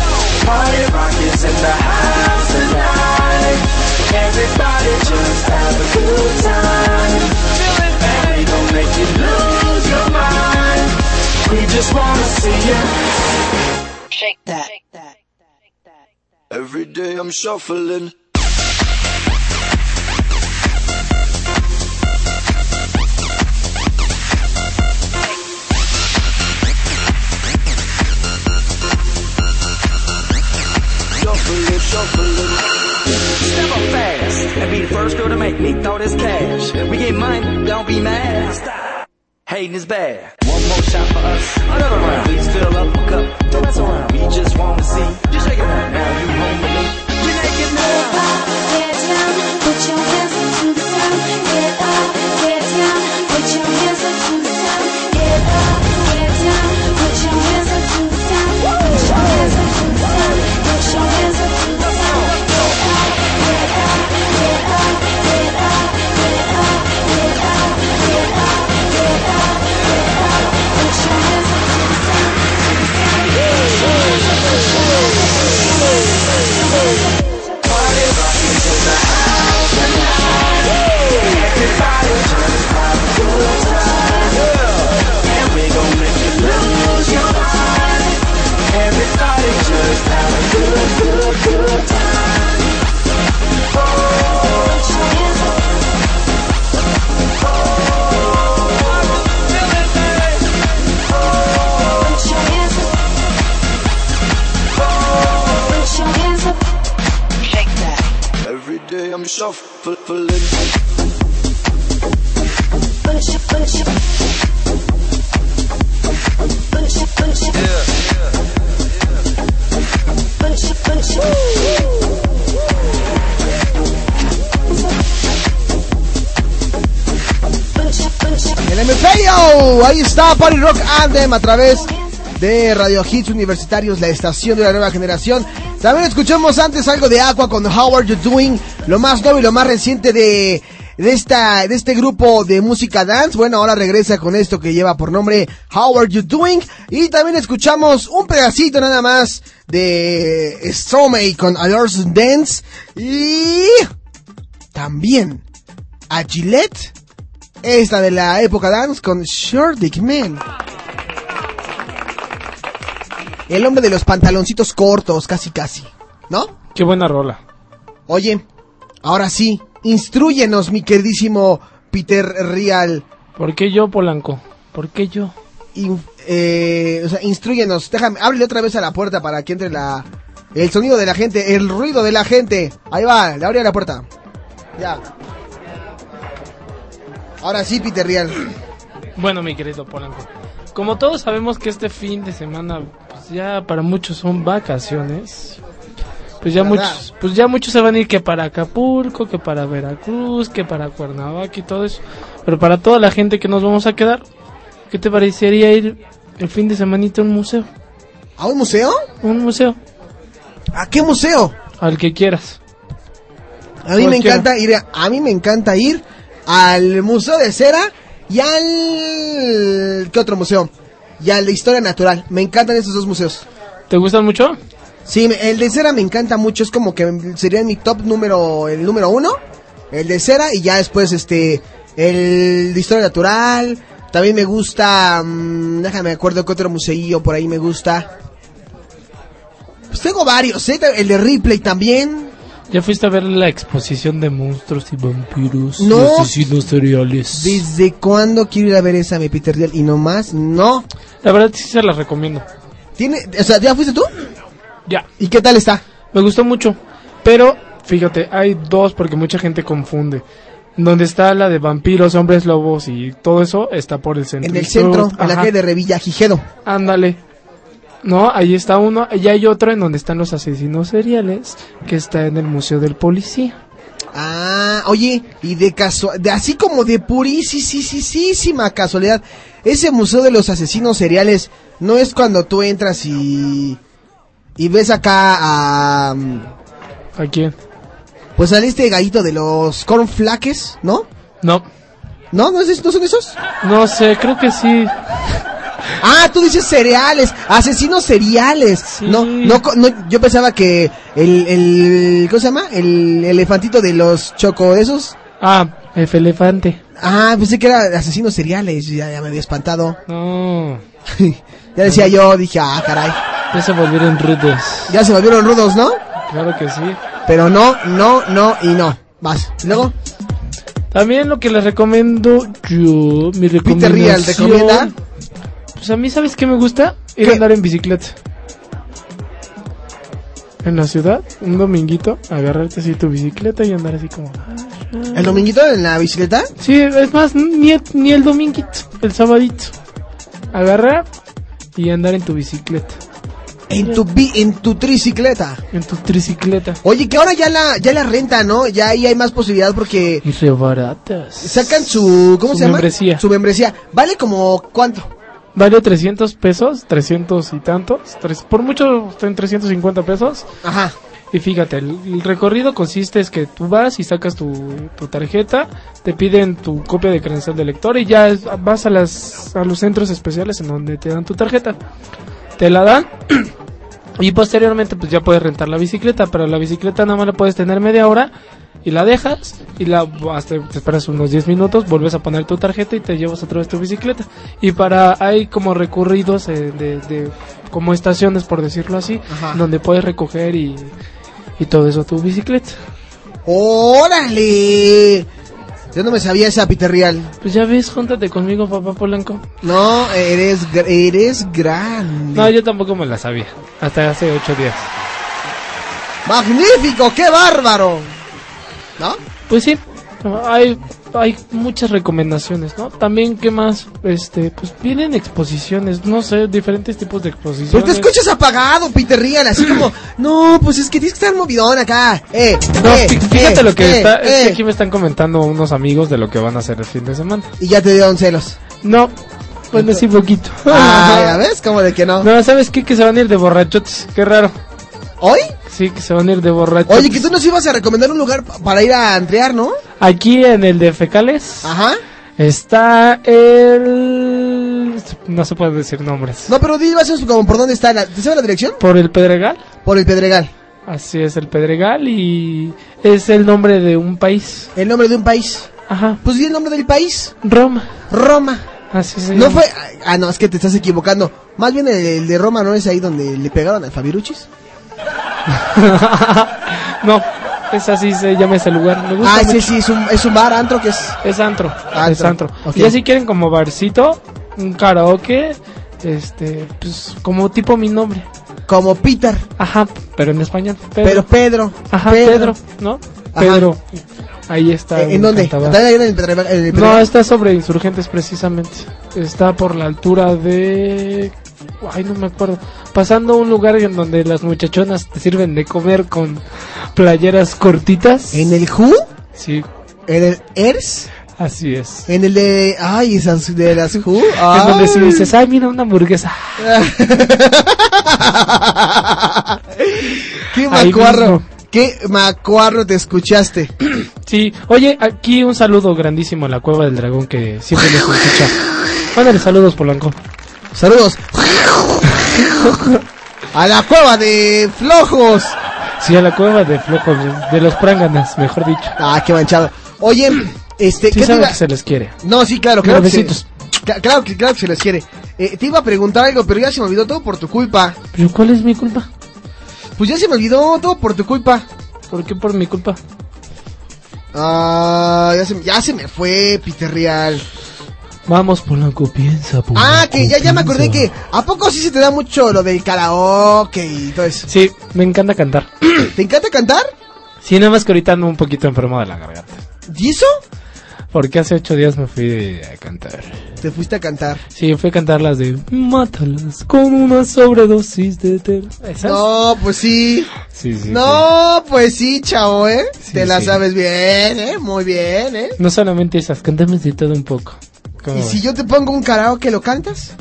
Party rock is in the house tonight. Everybody just have a good time. And we gon' make you lose your mind. We just wanna see you shake that. Every day I'm shuffling. Shuffling, first girl to make me throw this cash. We get money, don't be mad. Stop. Hating is bad. One more shot for us. Another round. Please fill up a cup. Don't mess around. We just wanna see. Just shake it out now. You home ahí está Party Rock Anthem a través de Radio Hits Universitarios, la estación de la nueva generación. También escuchamos antes algo de Aqua con How Are You Doing, lo más nuevo y lo más reciente de, de, esta, de este grupo de música dance. Bueno, ahora regresa con esto que lleva por nombre How Are You Doing. Y también escuchamos un pedacito nada más de Stromae con Adores Dance. Y también a Gillette, esta de la época dance con Short Dick Man. El hombre de los pantaloncitos cortos, casi casi, ¿no? Qué buena rola. Oye, ahora sí, instruyenos, mi queridísimo Peter Real. ¿Por qué yo, Polanco? ¿Por qué yo? In- eh, o sea, instruyenos, déjame, ábrele otra vez a la puerta para que entre la, el sonido de la gente, el ruido de la gente. Ahí va, le abre la puerta. Ya. Ahora sí, Peter Real. Bueno, mi querido Polanco. Como todos sabemos que este fin de semana, pues ya para muchos son vacaciones. Pues ya ¿Verdad? muchos, pues ya muchos se van a ir que para Acapulco, que para Veracruz, que para Cuernavaca y todo eso. Pero para toda la gente que nos vamos a quedar, ¿qué te parecería ir el fin de semanita a un museo? ¿A un museo? Un museo. ¿A qué museo? Al que quieras. A mí me encanta ir, a, a mí me encanta ir al Museo de Cera y al... ¿Qué otro museo? Y al de Historia Natural. Me encantan esos dos museos. ¿Te gustan mucho? Sí, el de Cera me encanta mucho. Es como que sería mi top número, el número uno. El de Cera y ya después este, el de Historia Natural. También me gusta, mm, déjame me acuerdo que otro museillo por ahí me gusta. Pues tengo varios, ¿eh? El de Ripley también. ¿Ya fuiste a ver la exposición de monstruos y vampiros No. asesinos seriales? ¿Desde cuándo quiero ir a ver esa, mi Peter Dial? Y nomás, no. La verdad sí se la recomiendo. ¿Tiene, o sea, ¿ya fuiste tú? Ya. ¿Y qué tal está? Me gustó mucho. Pero, fíjate, hay dos porque mucha gente confunde. Donde está la de vampiros, hombres lobos y todo eso está por el centro. En el centro, en la calle de Revilla, Gijedo. Ándale. No, ahí está uno. Y hay otro en donde están los asesinos seriales, que está en el Museo del Policía. Ah, oye, y de casual, de así como de purísima casualidad, ese museo de los asesinos seriales no es cuando tú entras y y ves acá a ¿A quién? pues al este gallito de los cornflakes, ¿no? No. ¿No? ¿No, es, ¿No son esos? No sé, creo que sí. Ah, tú dices cereales, asesinos seriales. No, no, no, yo pensaba que el, el, ¿cómo se llama? El elefantito de los choco esos. Ah, el elefante. Ah, pensé que era asesinos seriales, ya, ya me había espantado. No. ya decía yo, dije, ah, caray. Ya se volvieron rudos. Ya se volvieron rudos, ¿no? Claro que sí. Pero no, no, no y no. Vas. ¿Y luego? También lo que les recomiendo yo, mi recomendación. Real, ¿recomienda? Pues a mí, ¿sabes qué me gusta? Ir a andar en bicicleta. En la ciudad, un dominguito, agarrarte así tu bicicleta y andar así como... ¿El dominguito en la bicicleta? Sí, es más, ni, ni el dominguito, el sabadito. Agarrar y andar en tu bicicleta. En tu bi, en tu tricicleta. En tu tricicleta. Oye, que ahora ya la, ya la renta, ¿no? Ya ahí hay más posibilidad porque Y re baratas. sacan su, ¿cómo Su se llama? Su membresía. Vale como, ¿cuánto? Vale 300 pesos, 300 y tantos. tres- por mucho está en 350 pesos. Ajá. Y fíjate, el, el recorrido consiste es que tú vas y sacas tu, tu tarjeta, te piden tu copia de credencial de lector y ya es- vas a, las, a los centros especiales en donde te dan tu tarjeta. Te la dan y posteriormente pues ya puedes rentar la bicicleta, pero la bicicleta nada más la puedes tener media hora y la dejas y la hasta te esperas unos 10 minutos, vuelves a poner tu tarjeta y te llevas otra vez tu bicicleta. Y para hay como recorridos eh, de, de- como estaciones por decirlo así, Ajá. donde puedes recoger y, y todo eso tu bicicleta. ¡Órale! Yo no me sabía esa Peter Real. Pues ya ves, júntate conmigo, papá Polanco. No, eres, eres grande. No, yo tampoco me la sabía. Hasta hace 8 días. ¡Magnífico! ¡Qué bárbaro! ¿No? Pues sí, hay, hay muchas recomendaciones, ¿no? También, ¿qué más? Este, pues vienen exposiciones, no sé, diferentes tipos de exposiciones. Pues te escuchas apagado, Peter Real, así como, no, pues es que tienes que estar movidón acá. Eh, No, eh, fí- fíjate eh, lo que eh, está, es que aquí me están comentando unos amigos de lo que van a hacer el fin de semana. Y ya te dieron celos. No, bueno, sí poquito. Ah, ¿ya ves? ¿Cómo de que no? No, ¿sabes qué? Que se van a ir de borrachotes, qué raro. ¿Hoy? Sí, que se van a ir de borrachotes. Oye, que tú nos ibas a recomendar un lugar pa- para ir a entrear, ¿no? Aquí en el de Fecales Ajá. está el... No se puede decir nombres. No, pero di más como por dónde está. La, ¿Te sabes la dirección? Por el Pedregal. Por el Pedregal. Así es, el Pedregal y es el nombre de un país. El nombre de un país. Ajá. Pues di el nombre del país. Roma. Roma. Así se No fue... Ah, no, es que te estás equivocando. Más bien el, el de Roma, ¿no es ahí donde le pegaron al Fabiruchis? no, es así se llama ese lugar. Me gusta Ah, sí, mucho. sí, es un, es un bar, antro, que es... Es antro. Antro, Es antro. Y así quieren como barcito, un karaoke, este, pues como tipo mi nombre. Como Peter. Ajá, pero en español. Pero Pedro. Ajá, Pedro. Pedro, ¿no? Ajá. Pedro. Ahí está. ¿En dónde? Cantaba. ¿Está ahí en el Pedregal? en el No, está sobre insurgentes precisamente. Está por la altura de... Ay, no me acuerdo. Pasando a un lugar en donde las muchachonas te sirven de comer con playeras cortitas. ¿En el Who? Sí, ¿En el ERS? así es. ¿En el de... Ay, esas de las Who? En donde si Ay. dices, ay, mira una hamburguesa. ¡Qué macuarro! ¡Qué macuarro te escuchaste! Sí, oye, aquí un saludo grandísimo a la Cueva del Dragón que siempre nos escucha. Mándale saludos, Polanco. Saludos. A la cueva de flojos. Sí, a la Cueva de Flojos, de los Pránganas, mejor dicho. Ah, qué manchado. Oye, este, Sí ¿qué te sabe iba- que se les quiere. No, sí, claro, claro que, se, claro, que, claro que se les quiere. Eh, te iba a preguntar algo, pero ya se me olvidó todo por tu culpa. ¿Pero cuál es mi culpa? Pues ya se me olvidó todo por tu culpa. ¿Por qué por mi culpa? Ah, ya se, ya se me fue, Peter Real. Vamos, Polanco, piensa, Polanco. Ah, que ya, ya me acordé que ¿a poco sí se te da mucho lo del karaoke y todo eso? Sí, me encanta cantar. ¿Te encanta cantar? Sí, nada más que ahorita ando un poquito enfermo de la garganta. ¿Y eso? Porque hace ocho días me fui a cantar. Te fuiste a cantar. Sí, fui a cantar las de Mátalas con una sobredosis de. No, pues sí. Sí, sí, no, pues sí, chavo, ¿eh? Te la sí. sabes bien, ¿eh? Muy bien, ¿eh? No solamente esas, cantamos de todo un poco. ¿Cómo ¿Y si yo te pongo un karaoke, lo cantas?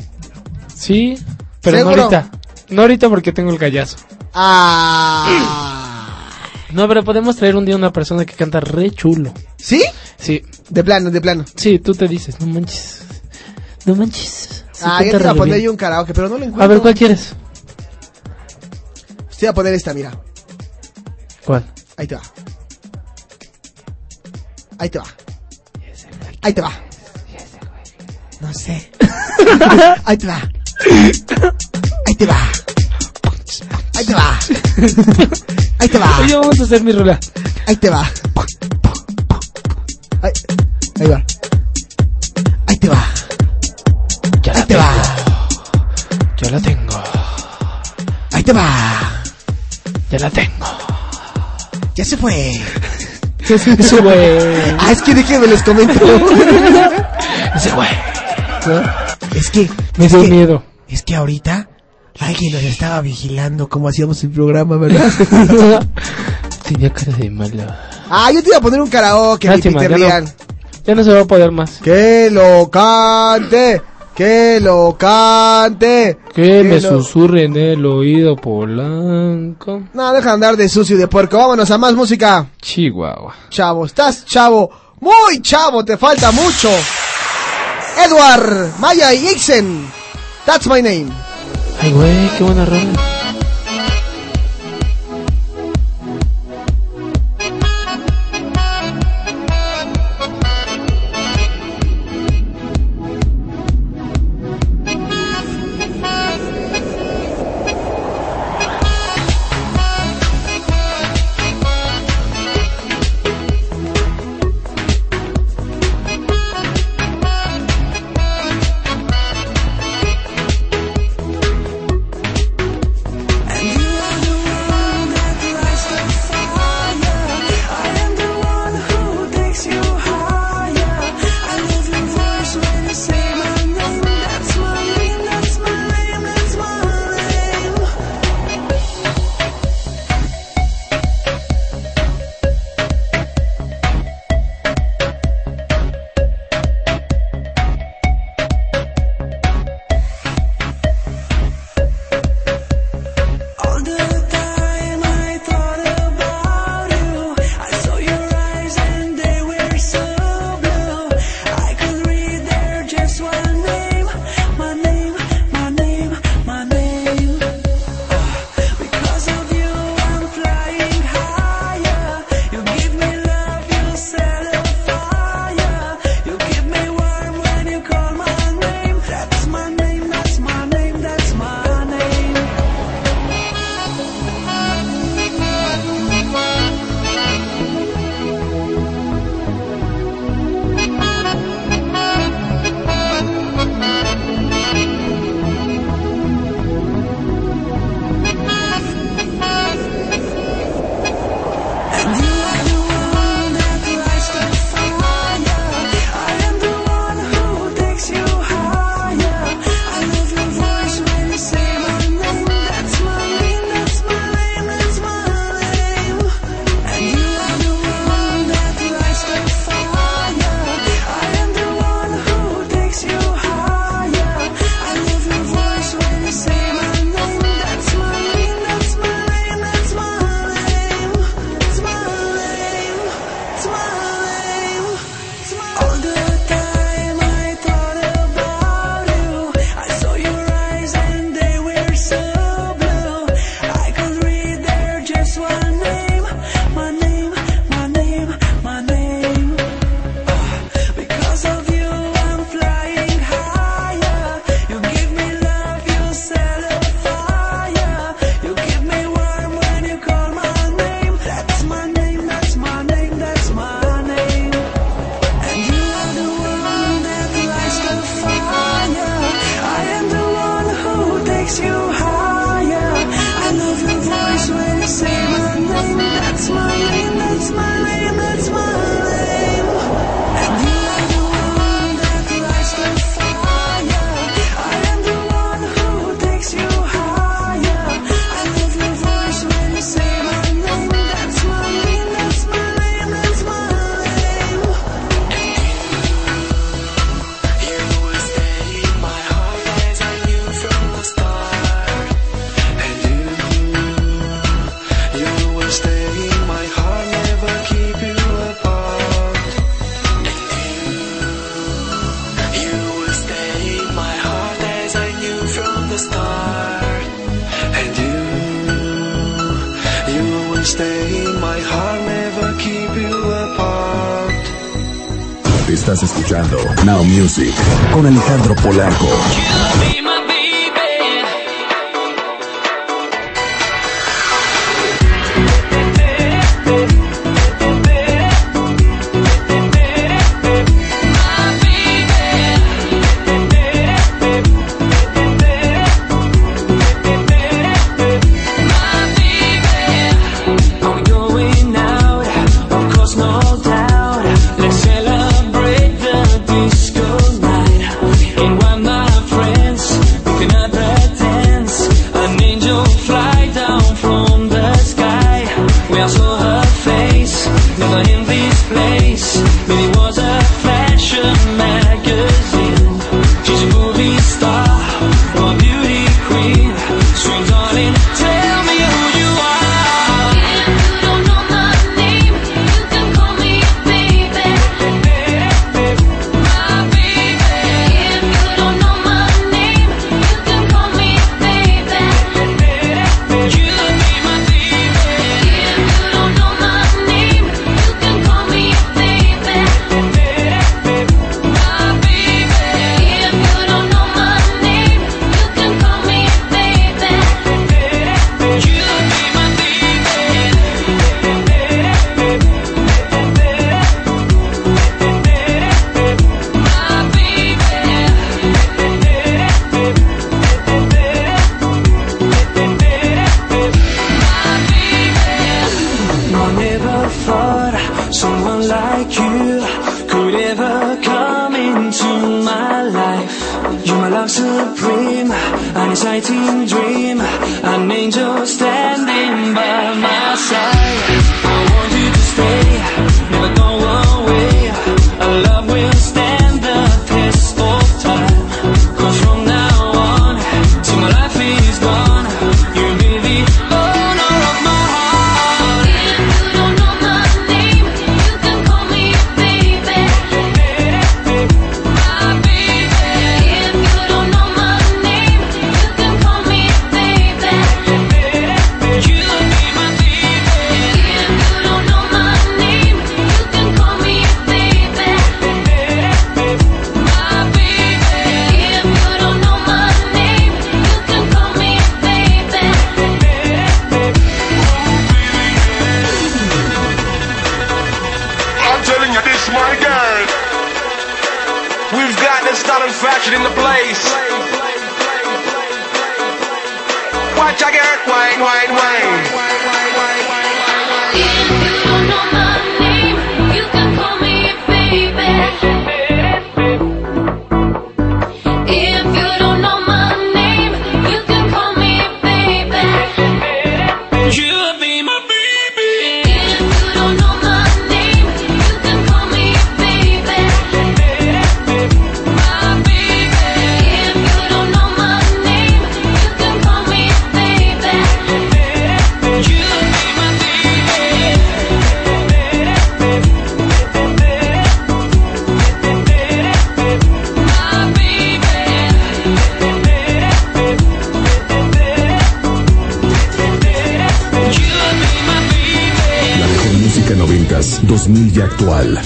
Sí, pero ¿Seguro? no ahorita. No ahorita porque tengo el gallazo. Ah. No, pero podemos traer un día una persona que canta re chulo. ¿Sí? Sí. De plano, de plano. Sí, tú te dices, no manches. No manches. Sí ah, canta te iba a poner yo un karaoke, pero no lo encuentro. A ver, ¿cuál quieres? Te iba a poner esta, mira. ¿Cuál? Ahí te va. Ahí te va. Ahí te va. No sé. Ahí te va. Ahí te va. Ahí te va. Ahí te va. Oye, vamos a hacer mi rola. Ahí te va. Ahí, ahí va. Ahí te va. Ya Ahí te va. Ya la tengo. Ahí te va. Ya la tengo. Ya se fue. Ese güey. Ah, es que déjenme les comento. Ese Es que. Me dio que- miedo. Es que ahorita alguien nos estaba vigilando como hacíamos el programa, ¿verdad? Tenía cara de malo. ah, yo te iba a poner un karaoke, mi Lástima, Peter ya no. Real. Ya no se va a poder más. Que lo cante, que lo cante. Que me lo- susurre en el oído Polanco. No, deja de andar de sucio y de puerco. Vámonos a más música. Chihuahua. Chavo, estás chavo. Muy chavo, te falta mucho. Edward, Maya y Ixen. That's my name. Ay, güey, qué buena rola. Polanco. 2000 y actual.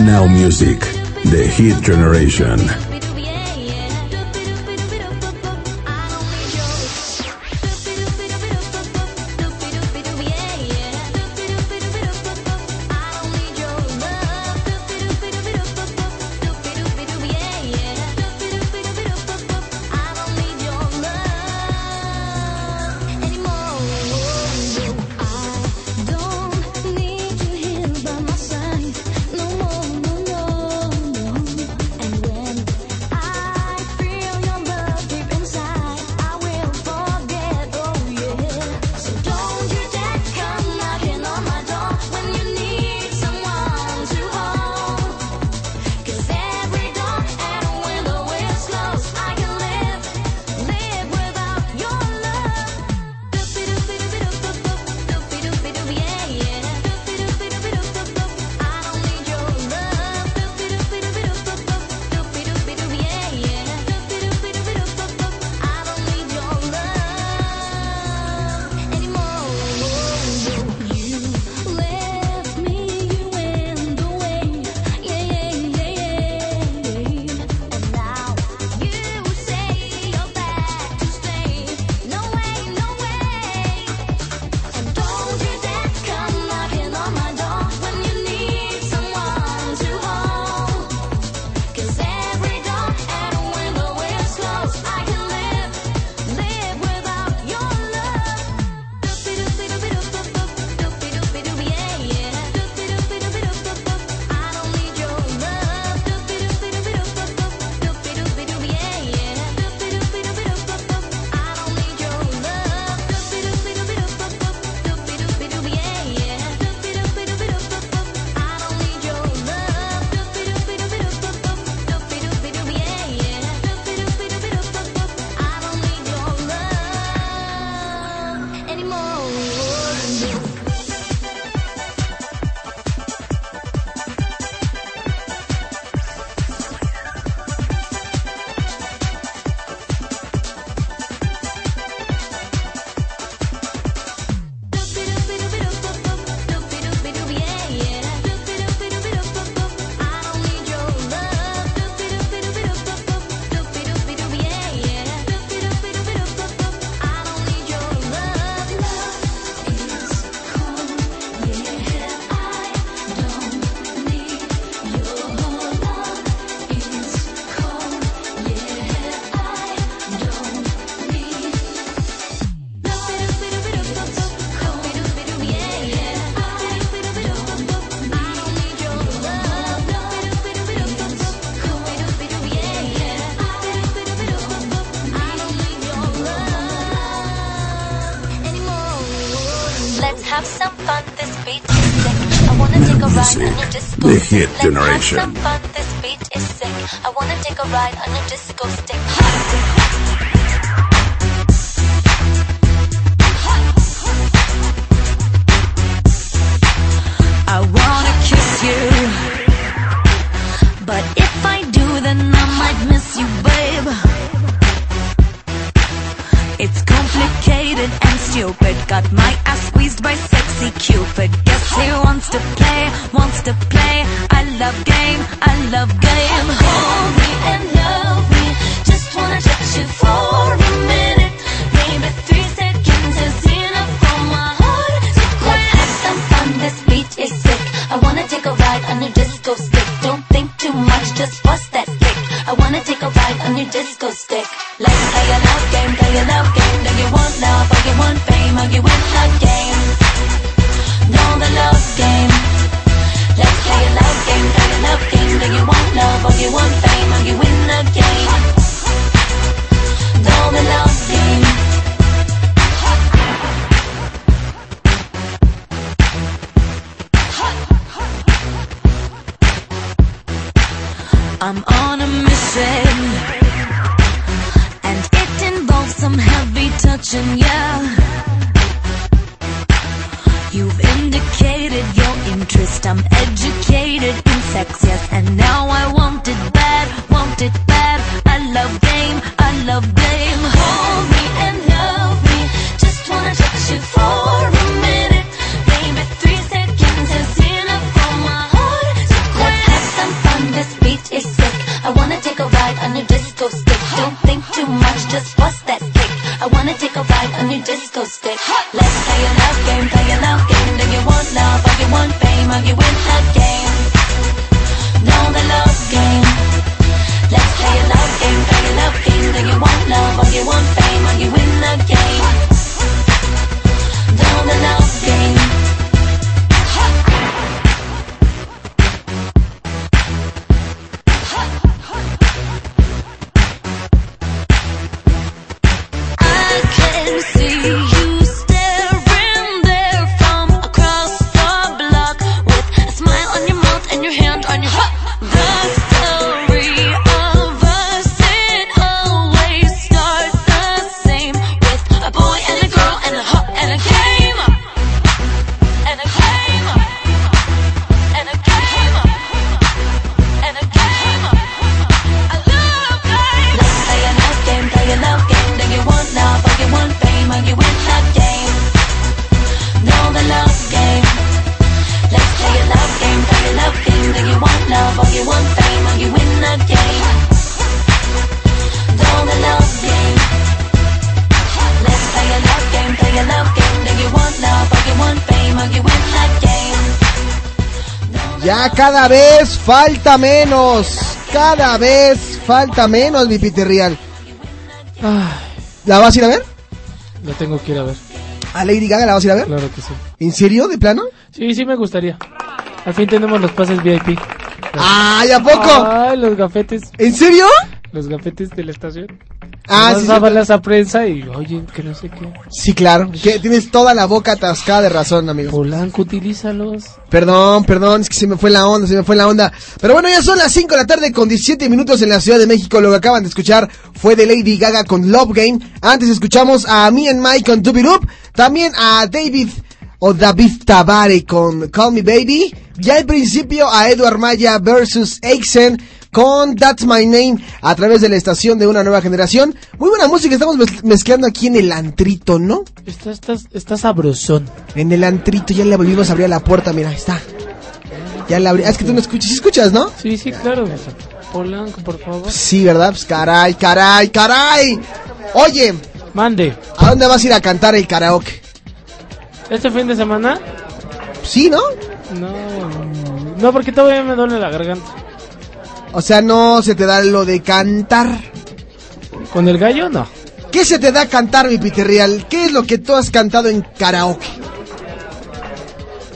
Now Music, The Hit Generation. Your disco The. Hit Generation. This beat is sick. I wanna take a ride on your disco stick. I wanna kiss you. But if I do, then I might miss you, babe. It's complicated and stupid. Got my falta menos. Cada vez falta menos, mi Peter Real. ¿La vas a ir a ver? La tengo que ir a ver. ¿A Lady Gaga la vas a ir a ver? Claro que sí. ¿En serio? ¿De plano? Sí, sí me gustaría. Al fin tenemos los pases VIP. ¡Ay, a poco! Ay, los gafetes. ¿En serio? Los gafetes de la estación. Ah, sí, a prensa y, oye, que no sé qué. Sí, claro. Que tienes toda la boca atascada de razón, amigo. Polanco, utilízalos. Perdón, perdón, es que se me fue la onda, se me fue la onda. Pero bueno, ya son las 5 de la tarde con 17 minutos en la Ciudad de México. Lo que acaban de escuchar fue de Lady Gaga con Love Game. Antes escuchamos a Me and Mike con Doobie Doop. También a David o David Tabare con Call Me Baby. Ya al principio a Edward Maya versus Aixen con That's My Name a través de la estación de una nueva generación. Muy buena música, estamos mez- mezclando aquí en el antrito, ¿no? Está, está, está sabrosón. En el antrito ya le volvimos a abrir la puerta, mira, está. Ya la abrí. Ah, es que tú no escuchas, ¿sí escuchas, ¿no? Sí, sí, claro. Polanco, por favor. Sí, ¿verdad? Pues caray, caray, caray. Oye, Mande. ¿a dónde vas a ir a cantar el karaoke? ¿Este fin de semana? Sí, ¿no? No. No, porque todavía me duele la garganta. O sea, no se te da lo de cantar. ¿Con el gallo? No. ¿Qué se te da cantar, mi Real? ¿Qué es lo que tú has cantado en karaoke?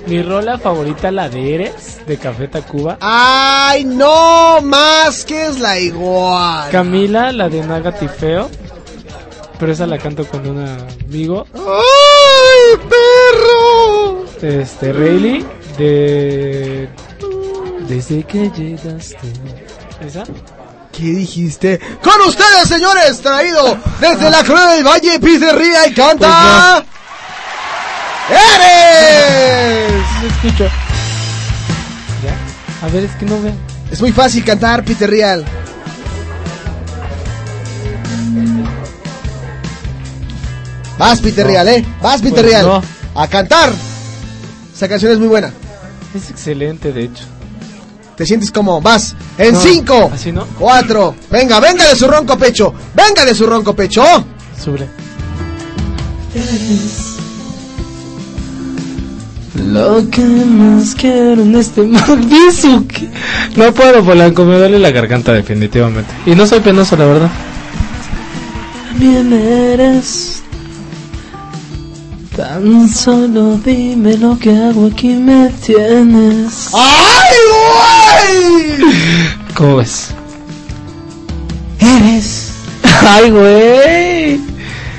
Mi rola favorita, la de Eres, de Café Tacuba. ¡Ay, no! Más que es la igual. Camila, la de Nagatifeo. Pero esa la canto con un amigo. ¡Ay, perro! este, Rayleigh, de... Desde que llegaste. ¿Esa? ¿Qué dijiste? Con ustedes, señores, traído desde la Cruz del Valle, Pizzería y canta. ¡Eres! No escucho. ¿Ya? A ver, es que no veo. Es muy fácil cantar, Peter Real. Vas, Peter No. Real, ¿eh? Vas, Peter Pues Real. no. A cantar. Esa canción es muy buena. Es excelente, de hecho. Te sientes como, vas, en No, cinco, así no. cuatro, venga, venga de su ronco pecho, venga de su ronco pecho. Sube. Lo que más quiero en este mundo No puedo, Polanco, me duele la garganta definitivamente. Y no soy penoso, la verdad. También eres. Tan solo dime lo que hago aquí me tienes. ¡Ay! ¿Cómo ves? Eres ¡Ay, güey!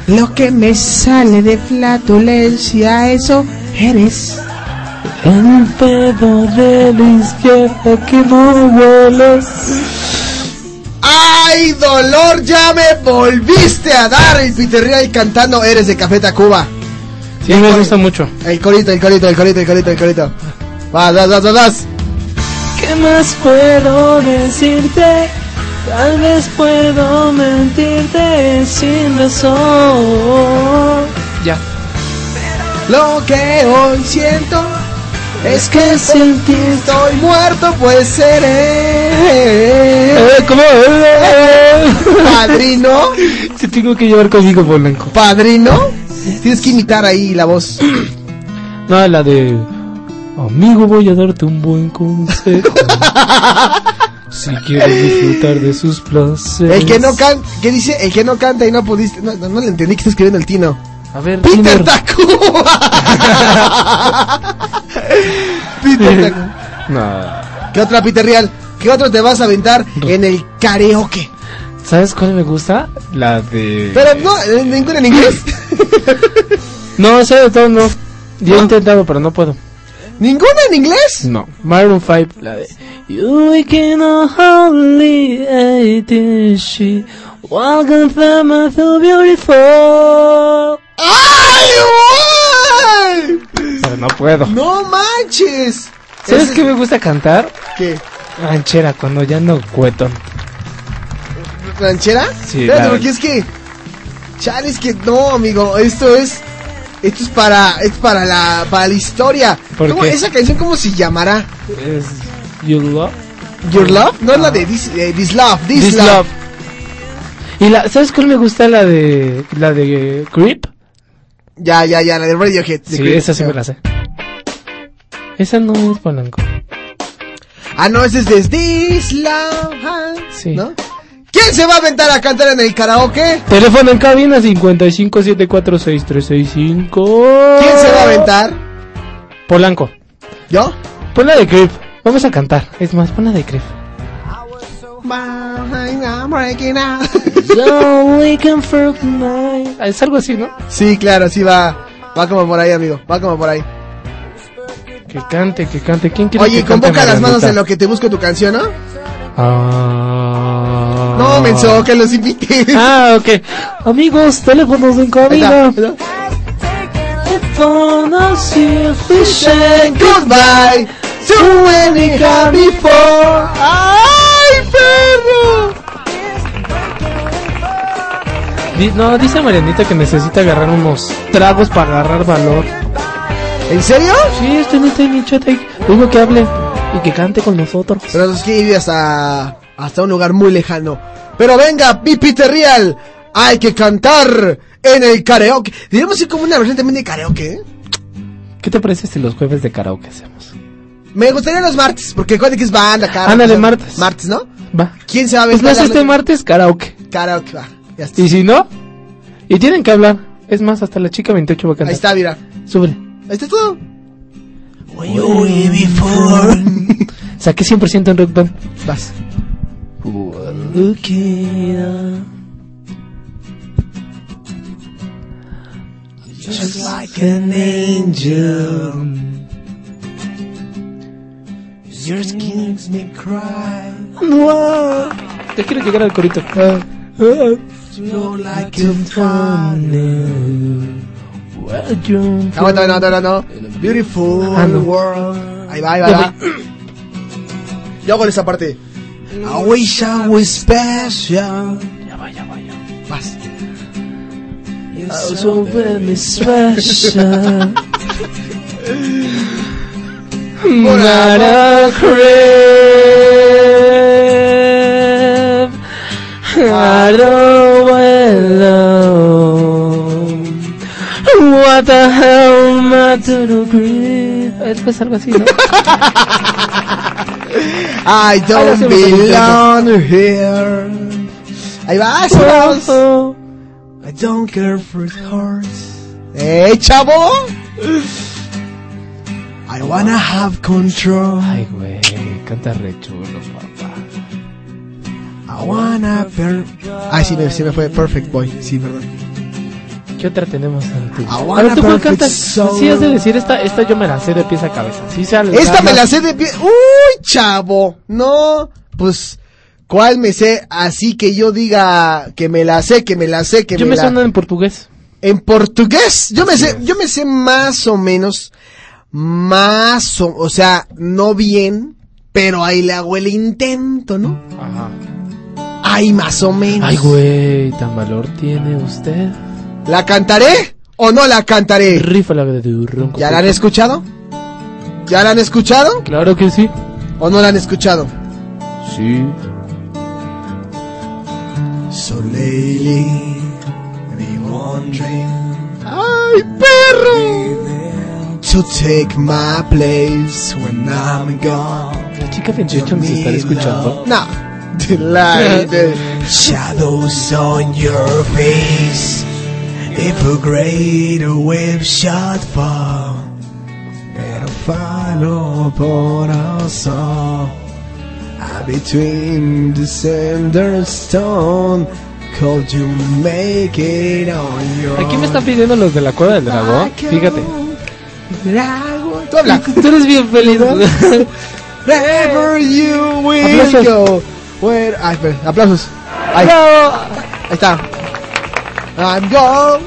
lo que me sale de flatulencia, eso eres. El pedo de la izquierda que no vuelas. ¡Ay, dolor! Ya me volviste a dar el Peter Real cantando Eres de Café Tacuba. Sí, me gusta mucho. El corito, el corito, el corito, el corito, el corito. Vas, vas, vas, vas, vas. ¿Qué más puedo decirte? Tal vez puedo mentirte sin razón. Ya. Lo que hoy siento es que sin ti estoy muerto, pues seré. Eh, ¿Cómo? Padrino, Te tengo que llevar conmigo, Polanco. padrino. Tienes que imitar ahí la voz. No, la de. Amigo, voy a darte un buen consejo. si quieres disfrutar de sus placeres. El que no canta, ¿qué dice? El que no canta y no pudiste. No, no, no le entendí que está escribiendo el Tino. A ver, Peter. Tacuba. Peter Tacuba. No. ¿Qué otra Peter Real? ¿Qué otro te vas a aventar en el karaoke? ¿Sabes cuál me gusta? La de. Pero no, ninguna en inglés. No, esa de todo no. Yo he intentado, pero no puedo. ¿Ninguna en inglés? No. Maroon 5, la de. You can only hate she Welcome to my so beautiful. ¡Ay, güey! Pero no puedo. ¡No manches! ¿Sabes qué me gusta cantar? ¿Qué? Ranchera, cuando ya no cueto. ¿Ranchera? Sí, Espérate, porque es que. Chale, es que no, amigo. Esto es. Esto es para. Es para la. Para la historia. ¿Por ¿Cómo- qué? ¿Esa canción cómo se llamará? Es You Love. ¿Your Love? No es la de This, eh, This Love. This, This love. Love. Y la, ¿sabes cuál me gusta? La de. La de Creep. Ya, ya, ya, la de Radiohead. de Sí, Creep. esa sí me la sé. Esa no es Polanco. Ah, no, ese es de This Love. ah, Sí. ¿No? ¿Quién se va a aventar a cantar en el karaoke? Teléfono en cabina 55746365. ¿Quién se va a aventar? Polanco. ¿Yo? Pon la de Creep. Vamos a cantar. Es más, pon la de Creep. Es algo así, ¿no? Sí, claro, sí va. Va como por ahí, amigo. Va como por ahí. Que cante, que cante. ¿Quién quiere Oye, que cante convoca las manos en lo que te busco tu canción, ¿no? Ah. No, menso, que los invites. Ah, ok. Amigos, teléfonos en cabina. Está. Goodbye before. ¡Ay, perro! Di- No, dice Marianita que necesita agarrar unos tragos para agarrar valor. ¿En serio? Sí, estoy neta en mi chat ahí. Digo que hable y que cante con nosotros. Pero es que ir hasta, hasta un lugar muy lejano. Pero venga, mi Peter Real. Hay que cantar en el karaoke. Deberíamos ir como una versión también de karaoke, ¿eh? ¿Qué te parece si los jueves de karaoke hacemos? Me gustaría los martes, porque recuerda que es banda, cara. Ándale, o sea, martes. Martes, ¿no? Va. ¿Quién se va a Pues aventar? más este martes karaoke. Karaoke, va. Ya está. Y si no, y tienen que hablar. Es más, hasta la chica 28 va a cantar. Ahí está, mira. Súbele. Ahí está todo. Saqué 100% en Rock Band. Vas. Just like an angel. Your skin makes me cry. No. Te quiero llegar al corito. Ah, Flow like a Aguanta, no, no, no, no. Beautiful Ah, no. world. Ahí va, ahí va. Ya va. Yo hago esa parte. I wish I was special. Ya va, ya va, ya va. Vas. Oh, so very special. Not a crib. I don't alone. What the hell I to do grieve? Después algo así, ¿no? I don't belong here. Ahí va, vamos. I don't care for his heart. ¡Eh, chavo! I wanna have control. Ay, güey, canta re chulo, papá. I wanna per... Ay, sí me, sí me fue Perfect Boy. Sí, perdón. ¿Qué otra tenemos? I A ver, ¿tú cuál cantas? Sí, has de decir, esta, esta yo me la sé de pies a cabeza. Sí, Esta me la sé de pie. ¡Uy, chavo! No, pues, ¿cuál me sé? Así que yo diga que me la sé, que me la sé, que Yo me, me la... sé una en portugués. En portugués, yo me sé, yo me sé más o menos, más o, o sea, no bien, pero ahí le hago el intento, ¿no? Ajá. Ahí más o menos. Ay, güey, tan valor tiene usted. ¿La cantaré o no la cantaré? Rifa la de tu ronco. ¿Ya la han escuchado? ¿Ya la han escuchado Claro que sí. o no la han escuchado? Sí. So lately, be wondering, ay perro, to take my place when I'm gone. La chica 28 nos estará escuchando. No, shadows on your face. If a great wave shot fall, it'll follow upon us all. Between the cinder stone, could you make it on your Aquí me están pidiendo los de la cueva del dragón. Fíjate. Tú habla. Tú eres bien feliz. Wherever you will Aplausos. go. Where... Ay, espera, aplausos. Ahí. Ahí está. I'm gone.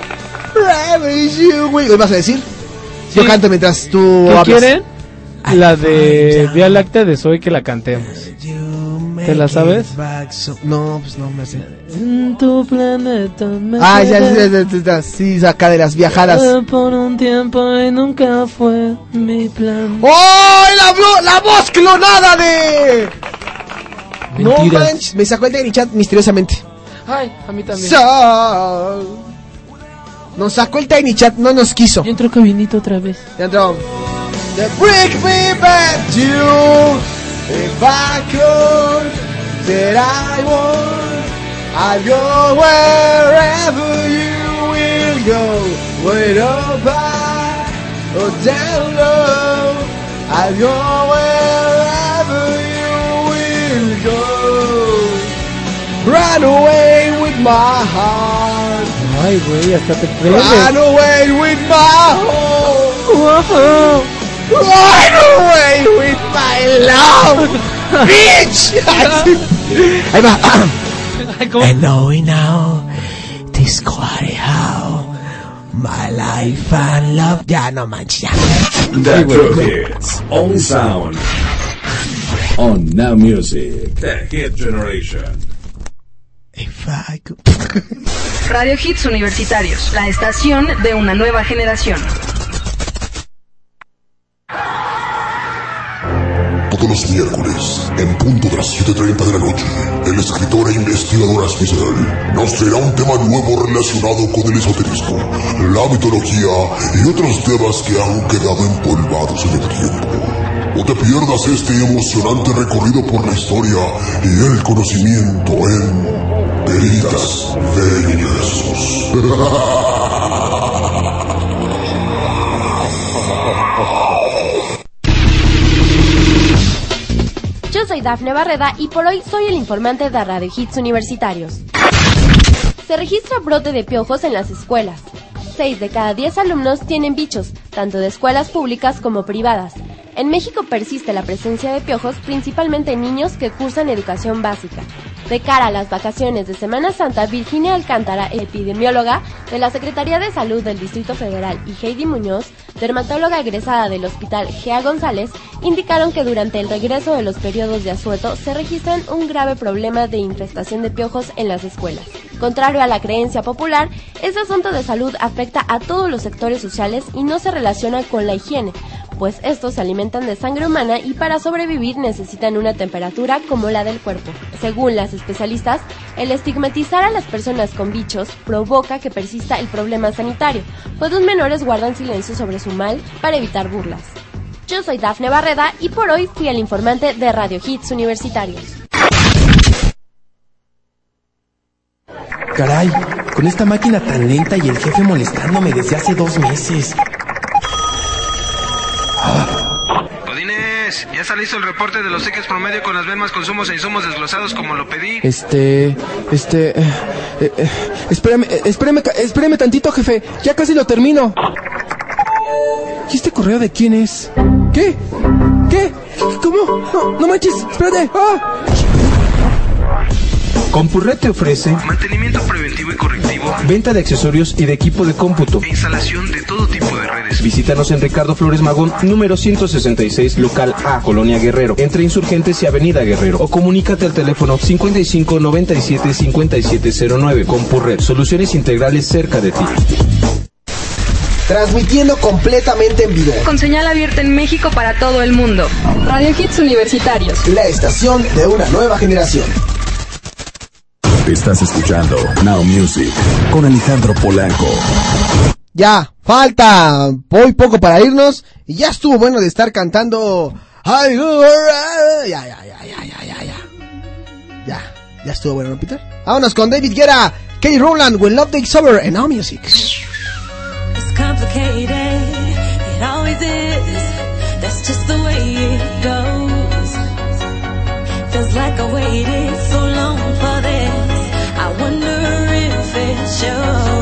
You. ¿Qué vas a decir? Yo canto mientras tú ¿Qué hablas. quieren? La de Vía Láctea de Zoe que la cantemos. ¿Te la sabes? No, pues no me sé. En tu planeta me Ah, ya, ya, ya, sí, acá de las viajadas. Por un tiempo y nunca fue mi plan. ¡Oh! La, la voz clonada de. No manches, me sacó el Tecnichat misteriosamente. Ay, a mí también. So- Nos sacó el Tiny Chat, no nos quiso. Ya entró Cabinito otra vez. Ya entró. The Break me back to you. If I could, that I would. I'll go wherever you will go. Way up high or down low. I'll go wherever you will go. Run away my heart. Ay, güey, hasta te prende. Run away with my heart. Run away with my love, bitch. Ahí va. And knowing now, this quite how my life and love. Ya no manches. ya. The True Hits. On Sound. On Now Music. The Hit Generation. If Radio Hits Universitarios, la estación de una nueva generación. Todos los miércoles, en punto de las 7.30 de la noche, el escritor e investigador especial nos traerá un tema nuevo relacionado con el esoterismo, la mitología y otros temas que han quedado empolvados en el tiempo. No te pierdas este emocionante recorrido por la historia y el conocimiento en Yo soy Dafne Barreda y por hoy soy el informante de Radio Hits Universitarios. Se registra brote de piojos en las escuelas. 6 de cada 10 alumnos tienen bichos, tanto de escuelas públicas como privadas. En México persiste la presencia de piojos principalmente en niños que cursan educación básica. De cara a las vacaciones de Semana Santa, Virginia Alcántara, epidemióloga de la Secretaría de Salud del Distrito Federal, y Heidi Muñoz, dermatóloga egresada del Hospital Gea González, indicaron que durante el regreso de los periodos de asueto se registran un grave problema de infestación de piojos en las escuelas. Contrario a la creencia popular, este asunto de salud afecta a todos los sectores sociales y no se relaciona con la higiene, pues estos se alimentan de sangre humana y para sobrevivir necesitan una temperatura como la del cuerpo. Según las especialistas, el estigmatizar a las personas con bichos provoca que persista el problema sanitario, pues los menores guardan silencio sobre su mal para evitar burlas. Yo soy Dafne Barreda y por hoy fui el informante de Radio Hits Universitarios. Caray, con esta máquina tan lenta y el jefe molestándome desde hace dos meses. Ya está listo el reporte de los tickets promedio con las mismas consumos e insumos desglosados como lo pedí. Este, este, eh, eh, eh, espérame, eh, espérame, espérame tantito, jefe. Ya casi lo termino. ¿Y este correo de quién es? ¿Qué? ¿Qué? ¿Cómo? No, no manches, espérate. ¡Ah! Compurred te ofrece Mantenimiento preventivo y correctivo. venta de accesorios y de equipo de cómputo. E instalación de todo tipo de redes. Visítanos en Ricardo Flores Magón, número 166, local A, Colonia Guerrero, entre Insurgentes y Avenida Guerrero. O comunícate al teléfono 55 97 5709. Compurred, soluciones integrales cerca de ti. Transmitiendo completamente en vivo. Con señal abierta en México para todo el mundo. Radio Hits Universitarios. La estación de una nueva generación. Estás escuchando Now Music con Alejandro Polanco. Ya, falta muy poco para irnos. Y ya estuvo bueno de estar cantando. Ay, uh, Ya, ya, ya, ya, ya, ya, ya. Ya, ya estuvo bueno, ¿no, Peter? Vámonos con David Guerra, Kelly Rowland, When Love Takes Over, and Now Music. It's complicated, it always is. That's just the way it goes. Feels like I waited if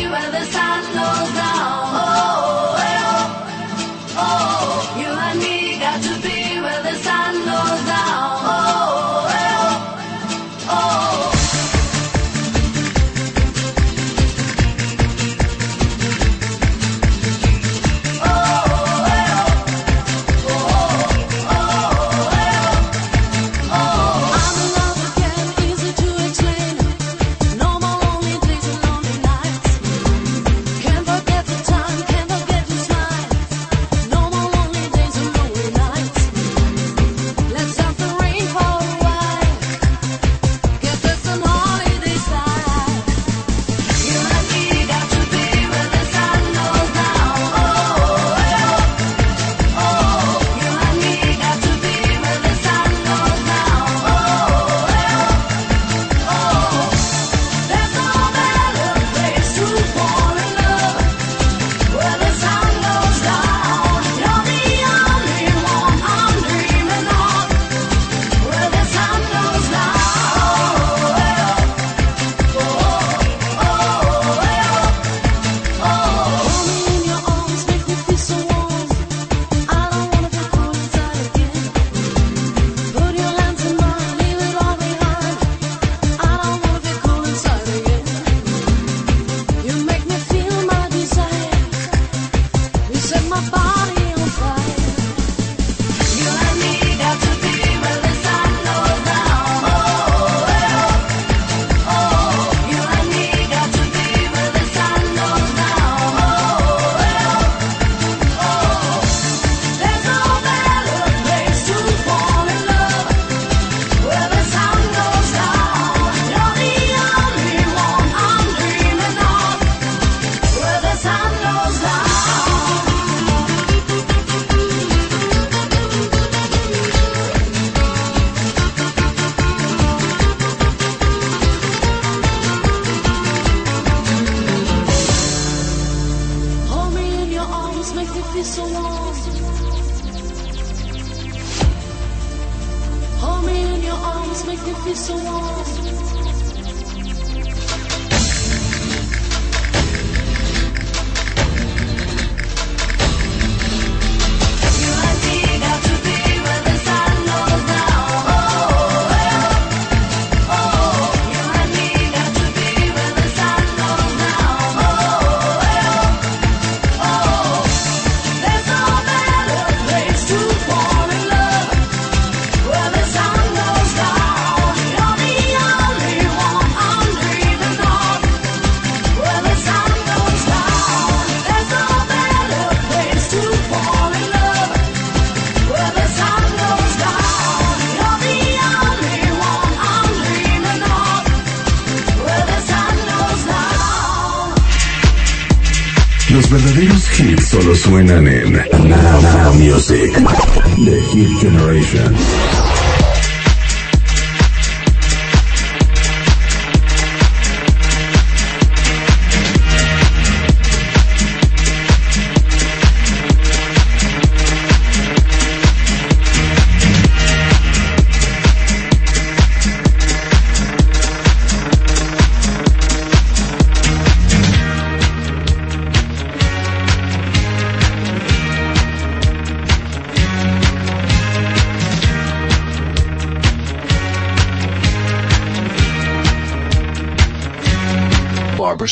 Virgen.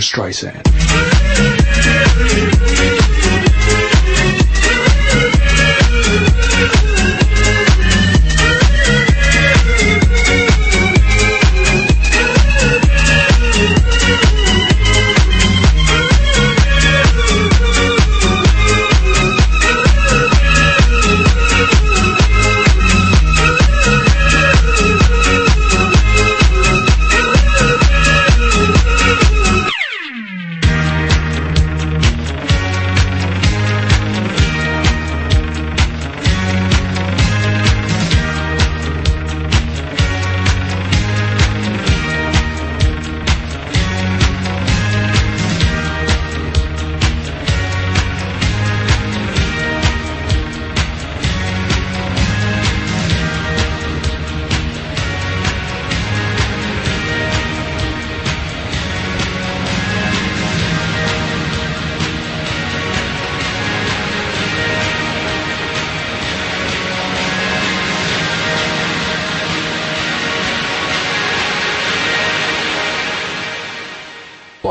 Streisand.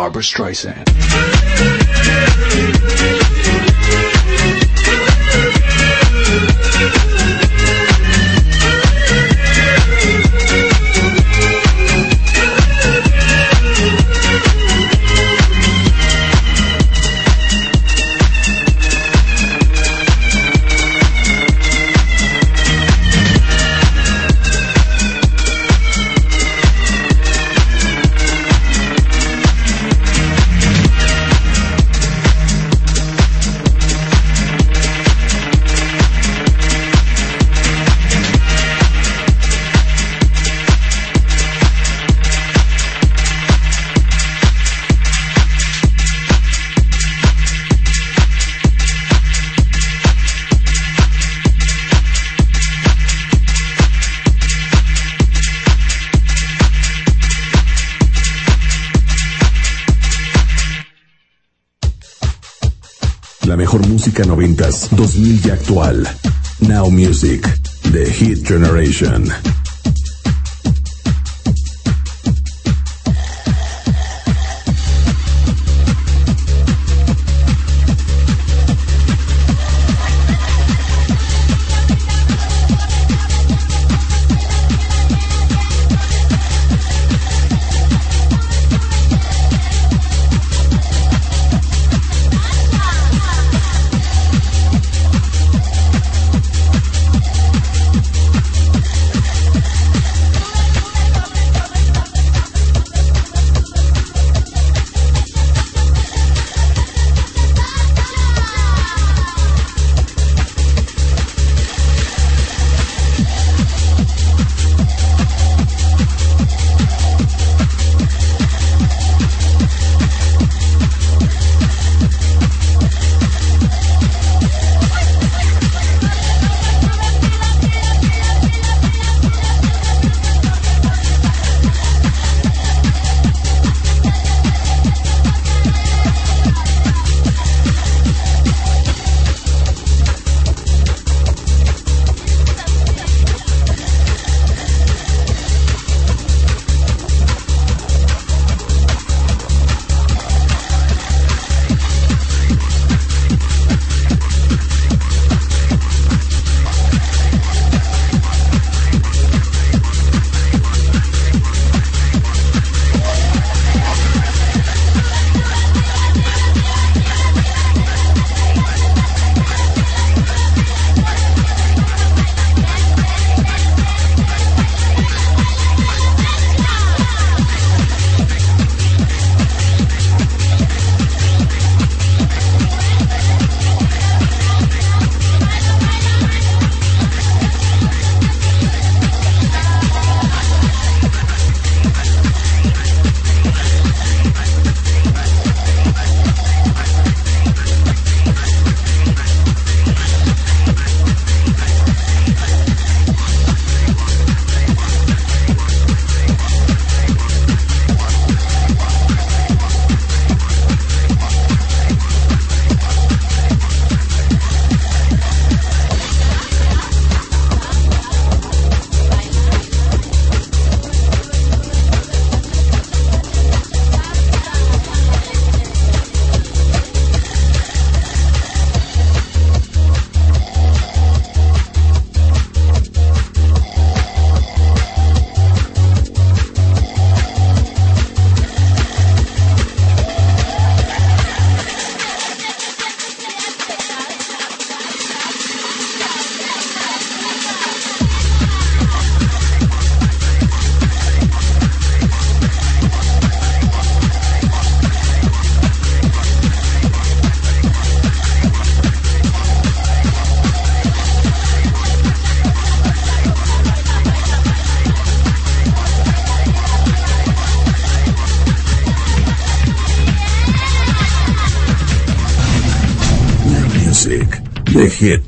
Barbara Streisand. 2000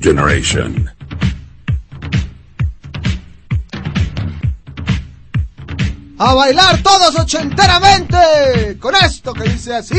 Generation. A bailar todos ochenteramente con esto que dice así.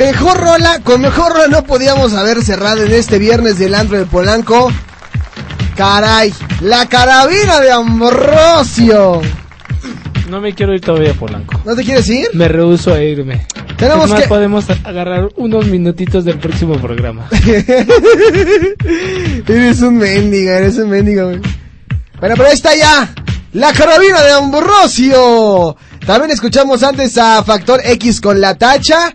Mejor rola, con mejor rola no podíamos haber cerrado en este viernes del antro de Polanco. Caray, la carabina de Ambrosio. No me quiero ir todavía a Polanco. ¿No te quieres ir? Me rehuso a irme. Tenemos Es más, que- podemos agarrar unos minutitos del próximo programa. eres un mendiga, eres un mendiga, güey. Bueno, pero ahí está ya. La carabina de Ambrosio. También escuchamos antes a Factor X con La Tacha.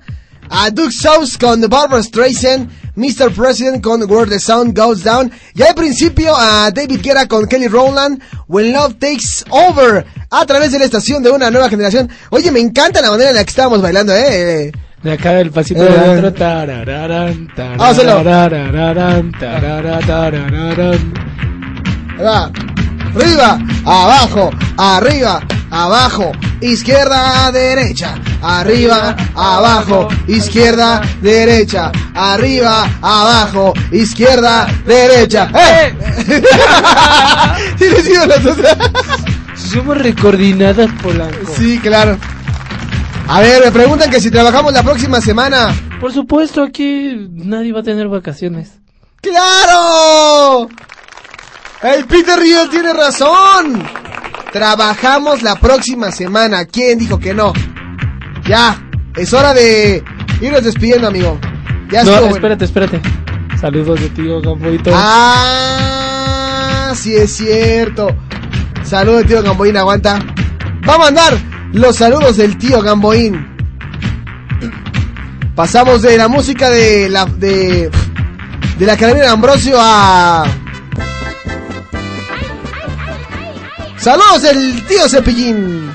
A Duke South con Barbara Streisand. Mr. President con Where the Sound Goes Down. Y al principio a David Guerra con Kelly Rowland. When Love Takes Over. A través de la estación de una nueva generación. Oye, me encanta la manera en la que estábamos bailando, eh. De acá del pasito de antro. tarararán, Ah, hazlo. Arriba, abajo, arriba, abajo, izquierda, derecha, arriba, abajo, izquierda, derecha, arriba, abajo, izquierda, derecha. ¡Eh! ¿Sí les digo las otras? Somos recoordinadas, Polanco. Sí, claro. A ver, me preguntan que si trabajamos la próxima semana. Por supuesto, aquí nadie va a tener vacaciones. ¡Claro! El Peter Río tiene razón. Trabajamos la próxima semana. ¿Quién dijo que no? Ya, es hora de irnos despidiendo, amigo. Ya no, estuvo bueno. espérate, espérate. Saludos de tío Gamboito. Ah, sí es cierto. Saludos, tío Gamboín, aguanta. Va a mandar los saludos del tío Gamboín. Pasamos de la música de la de de la carabina de Ambrosio a Saludos del tío Cepillín.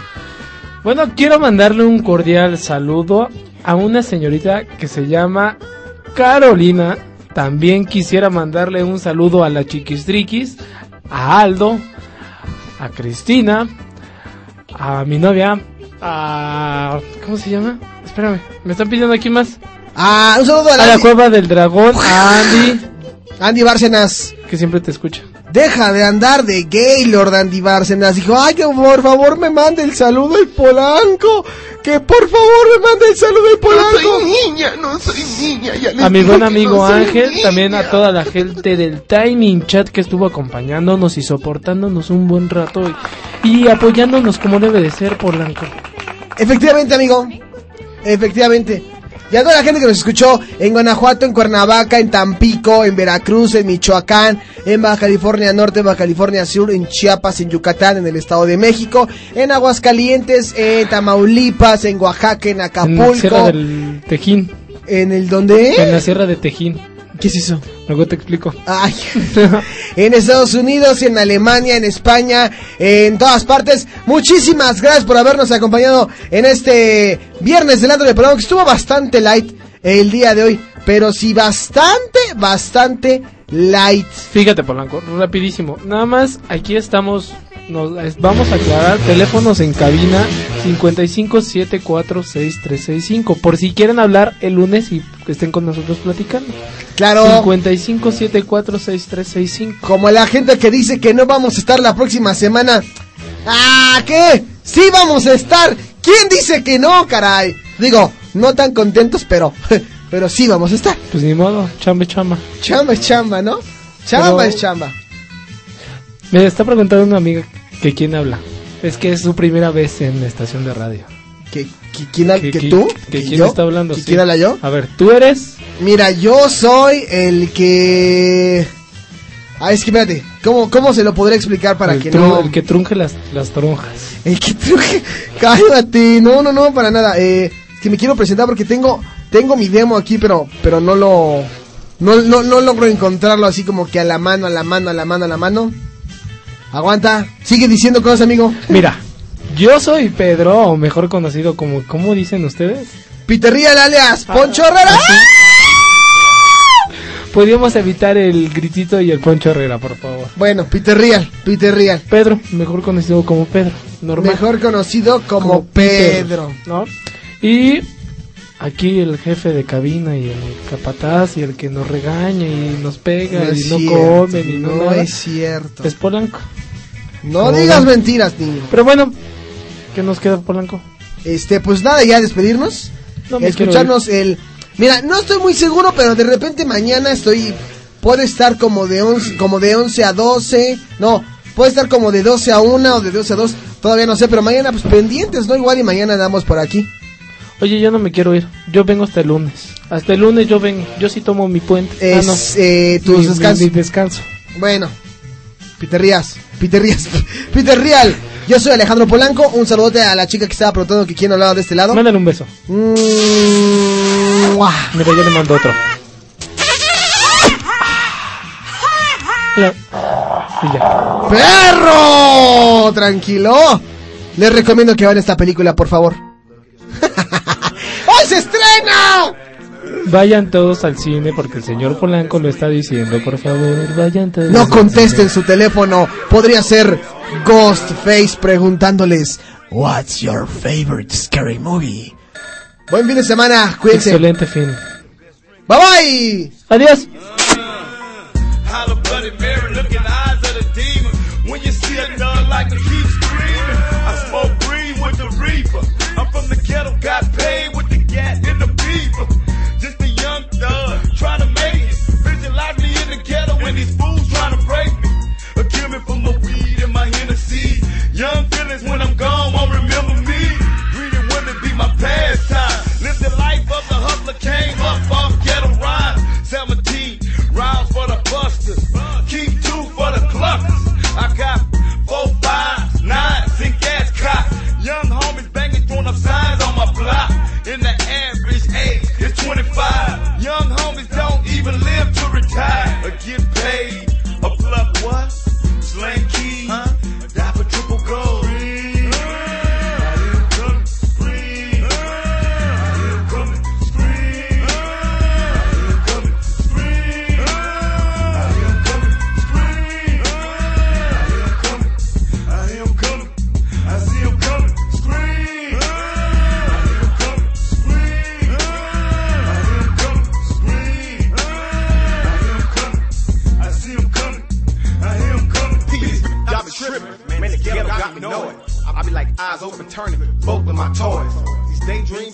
Bueno, quiero mandarle un cordial saludo a una señorita que se llama Carolina. También quisiera mandarle un saludo a la Chiquistriquis, a Aldo, a Cristina, a mi novia, a... ¿Cómo se llama? Espérame, me están pidiendo aquí más. Ah, un saludo a A la, la cueva del dragón, a Andy. Andy Bárcenas. Que siempre te escucha. Deja de andar de gay, Lord Andy Bárcenas. Dijo, ay, que por favor me mande el saludo el Polanco. Que por favor me mande el saludo el Polanco. No soy niña, no soy niña. Ya les A mi buen que amigo no Ángel, también a toda la gente del Timing Chat que estuvo acompañándonos y soportándonos un buen rato y, y apoyándonos como debe de ser, Polanco. Efectivamente, amigo. Efectivamente. Y a toda la gente que nos escuchó en Guanajuato, en Cuernavaca, en Tampico, en Veracruz, en Michoacán, en Baja California Norte, en Baja California Sur, en Chiapas, en Yucatán, en el Estado de México, en Aguascalientes, en Tamaulipas, en Oaxaca, en En la Acapulco. Sierra del Tejín. ¿En el dónde? En la Sierra de Tejín. ¿Qué es eso? Luego te explico. Ay. en Estados Unidos, en Alemania, en España, en todas partes. Muchísimas gracias por habernos acompañado en este viernes del de Programa, que estuvo bastante light el día de hoy, pero sí bastante, bastante light. Fíjate, Polanco, rapidísimo. Nada más, aquí estamos, nos, vamos a aclarar teléfonos en cabina 55746365 por si quieren hablar el lunes y que estén con nosotros platicando. Claro. 55746365. Como la gente que dice que no vamos a estar la próxima semana. ¿Ah, qué? Sí vamos a estar. ¿Quién dice que no, caray? Digo, no tan contentos, pero, pero sí vamos a estar. Pues ni modo, chamba, chamba. Chamba es chamba, ¿no? Chamba Pero- es chamba. Me está preguntando una amiga que quién habla. Es que es su primera vez en la estación de radio. ¿Que, que- quién hab- ¿Que- tú? que ¿Que quién yo? está hablando? ¿Que Sí. quién habla yo? A ver, tú eres. Mira, yo soy el que... Ah, es que espérate, ¿cómo, cómo se lo podré explicar para el, que no... el que trunje las, las tronjas. El que truje... Cállate, no, no, no, para nada. Eh, es que me quiero presentar porque tengo tengo mi demo aquí, pero pero no lo... No, no, no logro encontrarlo así como que a la mano, a la mano, a la mano, a la mano. Aguanta, sigue diciendo cosas, amigo. Mira, yo soy Pedro, o mejor conocido como, ¿cómo dicen ustedes? Peter Real alias Poncho Herrera. Podríamos evitar el gritito y el Poncho Herrera, por favor. Bueno, Peter Real, Peter Real. Pedro, mejor conocido como Pedro, normal. Mejor conocido como. Pedro. ¿no? Y aquí el jefe de cabina y el capataz y el que nos regaña y nos pega No y no cierto, comen y no, no nada. es cierto. Es Polanco. No ¿Cómo digas mentiras, niño. Pero bueno, ¿qué nos queda Polanco? Este, pues nada, ya despedirnos. No escucharnos el. Mira, no estoy muy seguro, pero de repente mañana estoy. Puede estar como de 11, como de 11 a 12. No, puede estar como de 12 a 1 o de 12 a 2. Todavía no sé, pero mañana, pues pendientes, ¿no? Igual y mañana andamos por aquí. Oye, yo no me quiero ir. Yo vengo hasta el lunes. Hasta el lunes yo vengo. Yo sí tomo mi puente. Es, ah, no. eh, tus Mi- mi- descansos. mi descanso. Bueno, Peter Rías, Peter Rías, Peter Real. Yo soy Alejandro Polanco. Un saludote a la chica que estaba preguntando que quién hablaba de este lado. Mándale un beso. Mm. Mira, yo le mando otro. ¡Perro! Tranquilo. Les recomiendo que vean esta película, por favor. Vayan todos al cine porque el señor Polanco lo está diciendo. Por favor, vayan todos. No contesten su teléfono. Podría ser Ghostface preguntándoles What's your favorite scary movie? Buen fin de semana, cuídense. Excelente fin. Bye bye. Adiós. Kill me my weed and my Hennessy. Young feelings when I'm gone won't remember me. Greedy women be my pastime. Live the life of the hustler, came up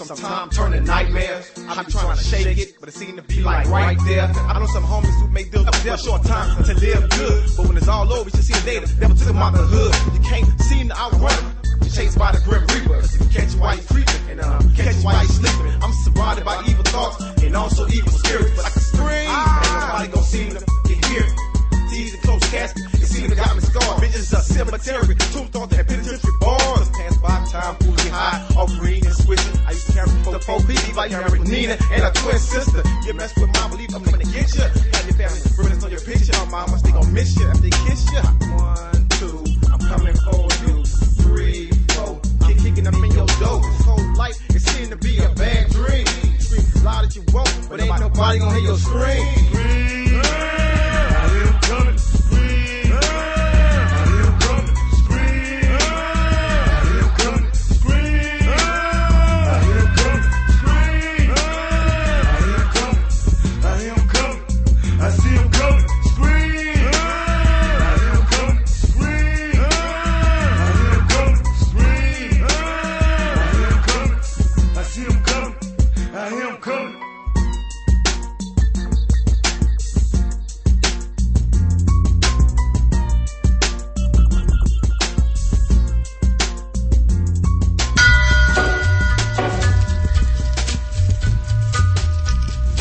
daydreams sometimes turn to nightmares. I be trying to shake it, but it seem to be like right there. I know some homies who make deals for a short time to live good, but when it's all over, you see them later. Never took them out the hood. You can't seem to outrun. Chased by the grim reaper. Catch you while you creeping, and uh, catch you while you sleeping. I'm surrounded by evil thoughts and also evil spirits, but I can scream. Ain't nobody gonna seem to get here. T's and close casket. It seems to got me scarred. Bitches a cemetery. Tombstones and penitentiary bars. Pass by time, fooling high, all green and switching. I used to carry for the four people. I carry Nina and a twin sister. You mess with my belief, I'm gonna get you. Have your family reminisce on your picture. My mama, they gon' miss you after they kiss you. One, two, I'm coming for you. Three, four, kick, kicking them in your dough. This whole life, it seemed to be a bad dream. Scream loud that you won't, but ain't nobody gonna hear your scream.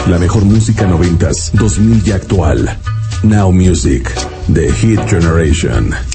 La mejor música noventas, 2000 y actual. Now Music, The Hit Generation.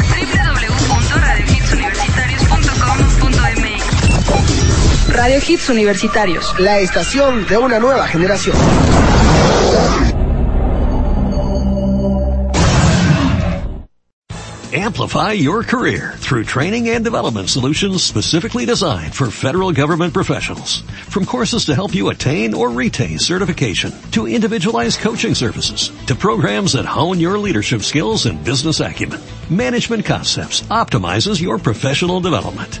Radio Hits Universitarios. La estación de una nueva generación. Amplify your career through training and development solutions specifically designed for federal government professionals. From courses to help you attain or retain certification, to individualized coaching services, to programs that hone your leadership skills and business acumen, Management Concepts optimizes your professional development.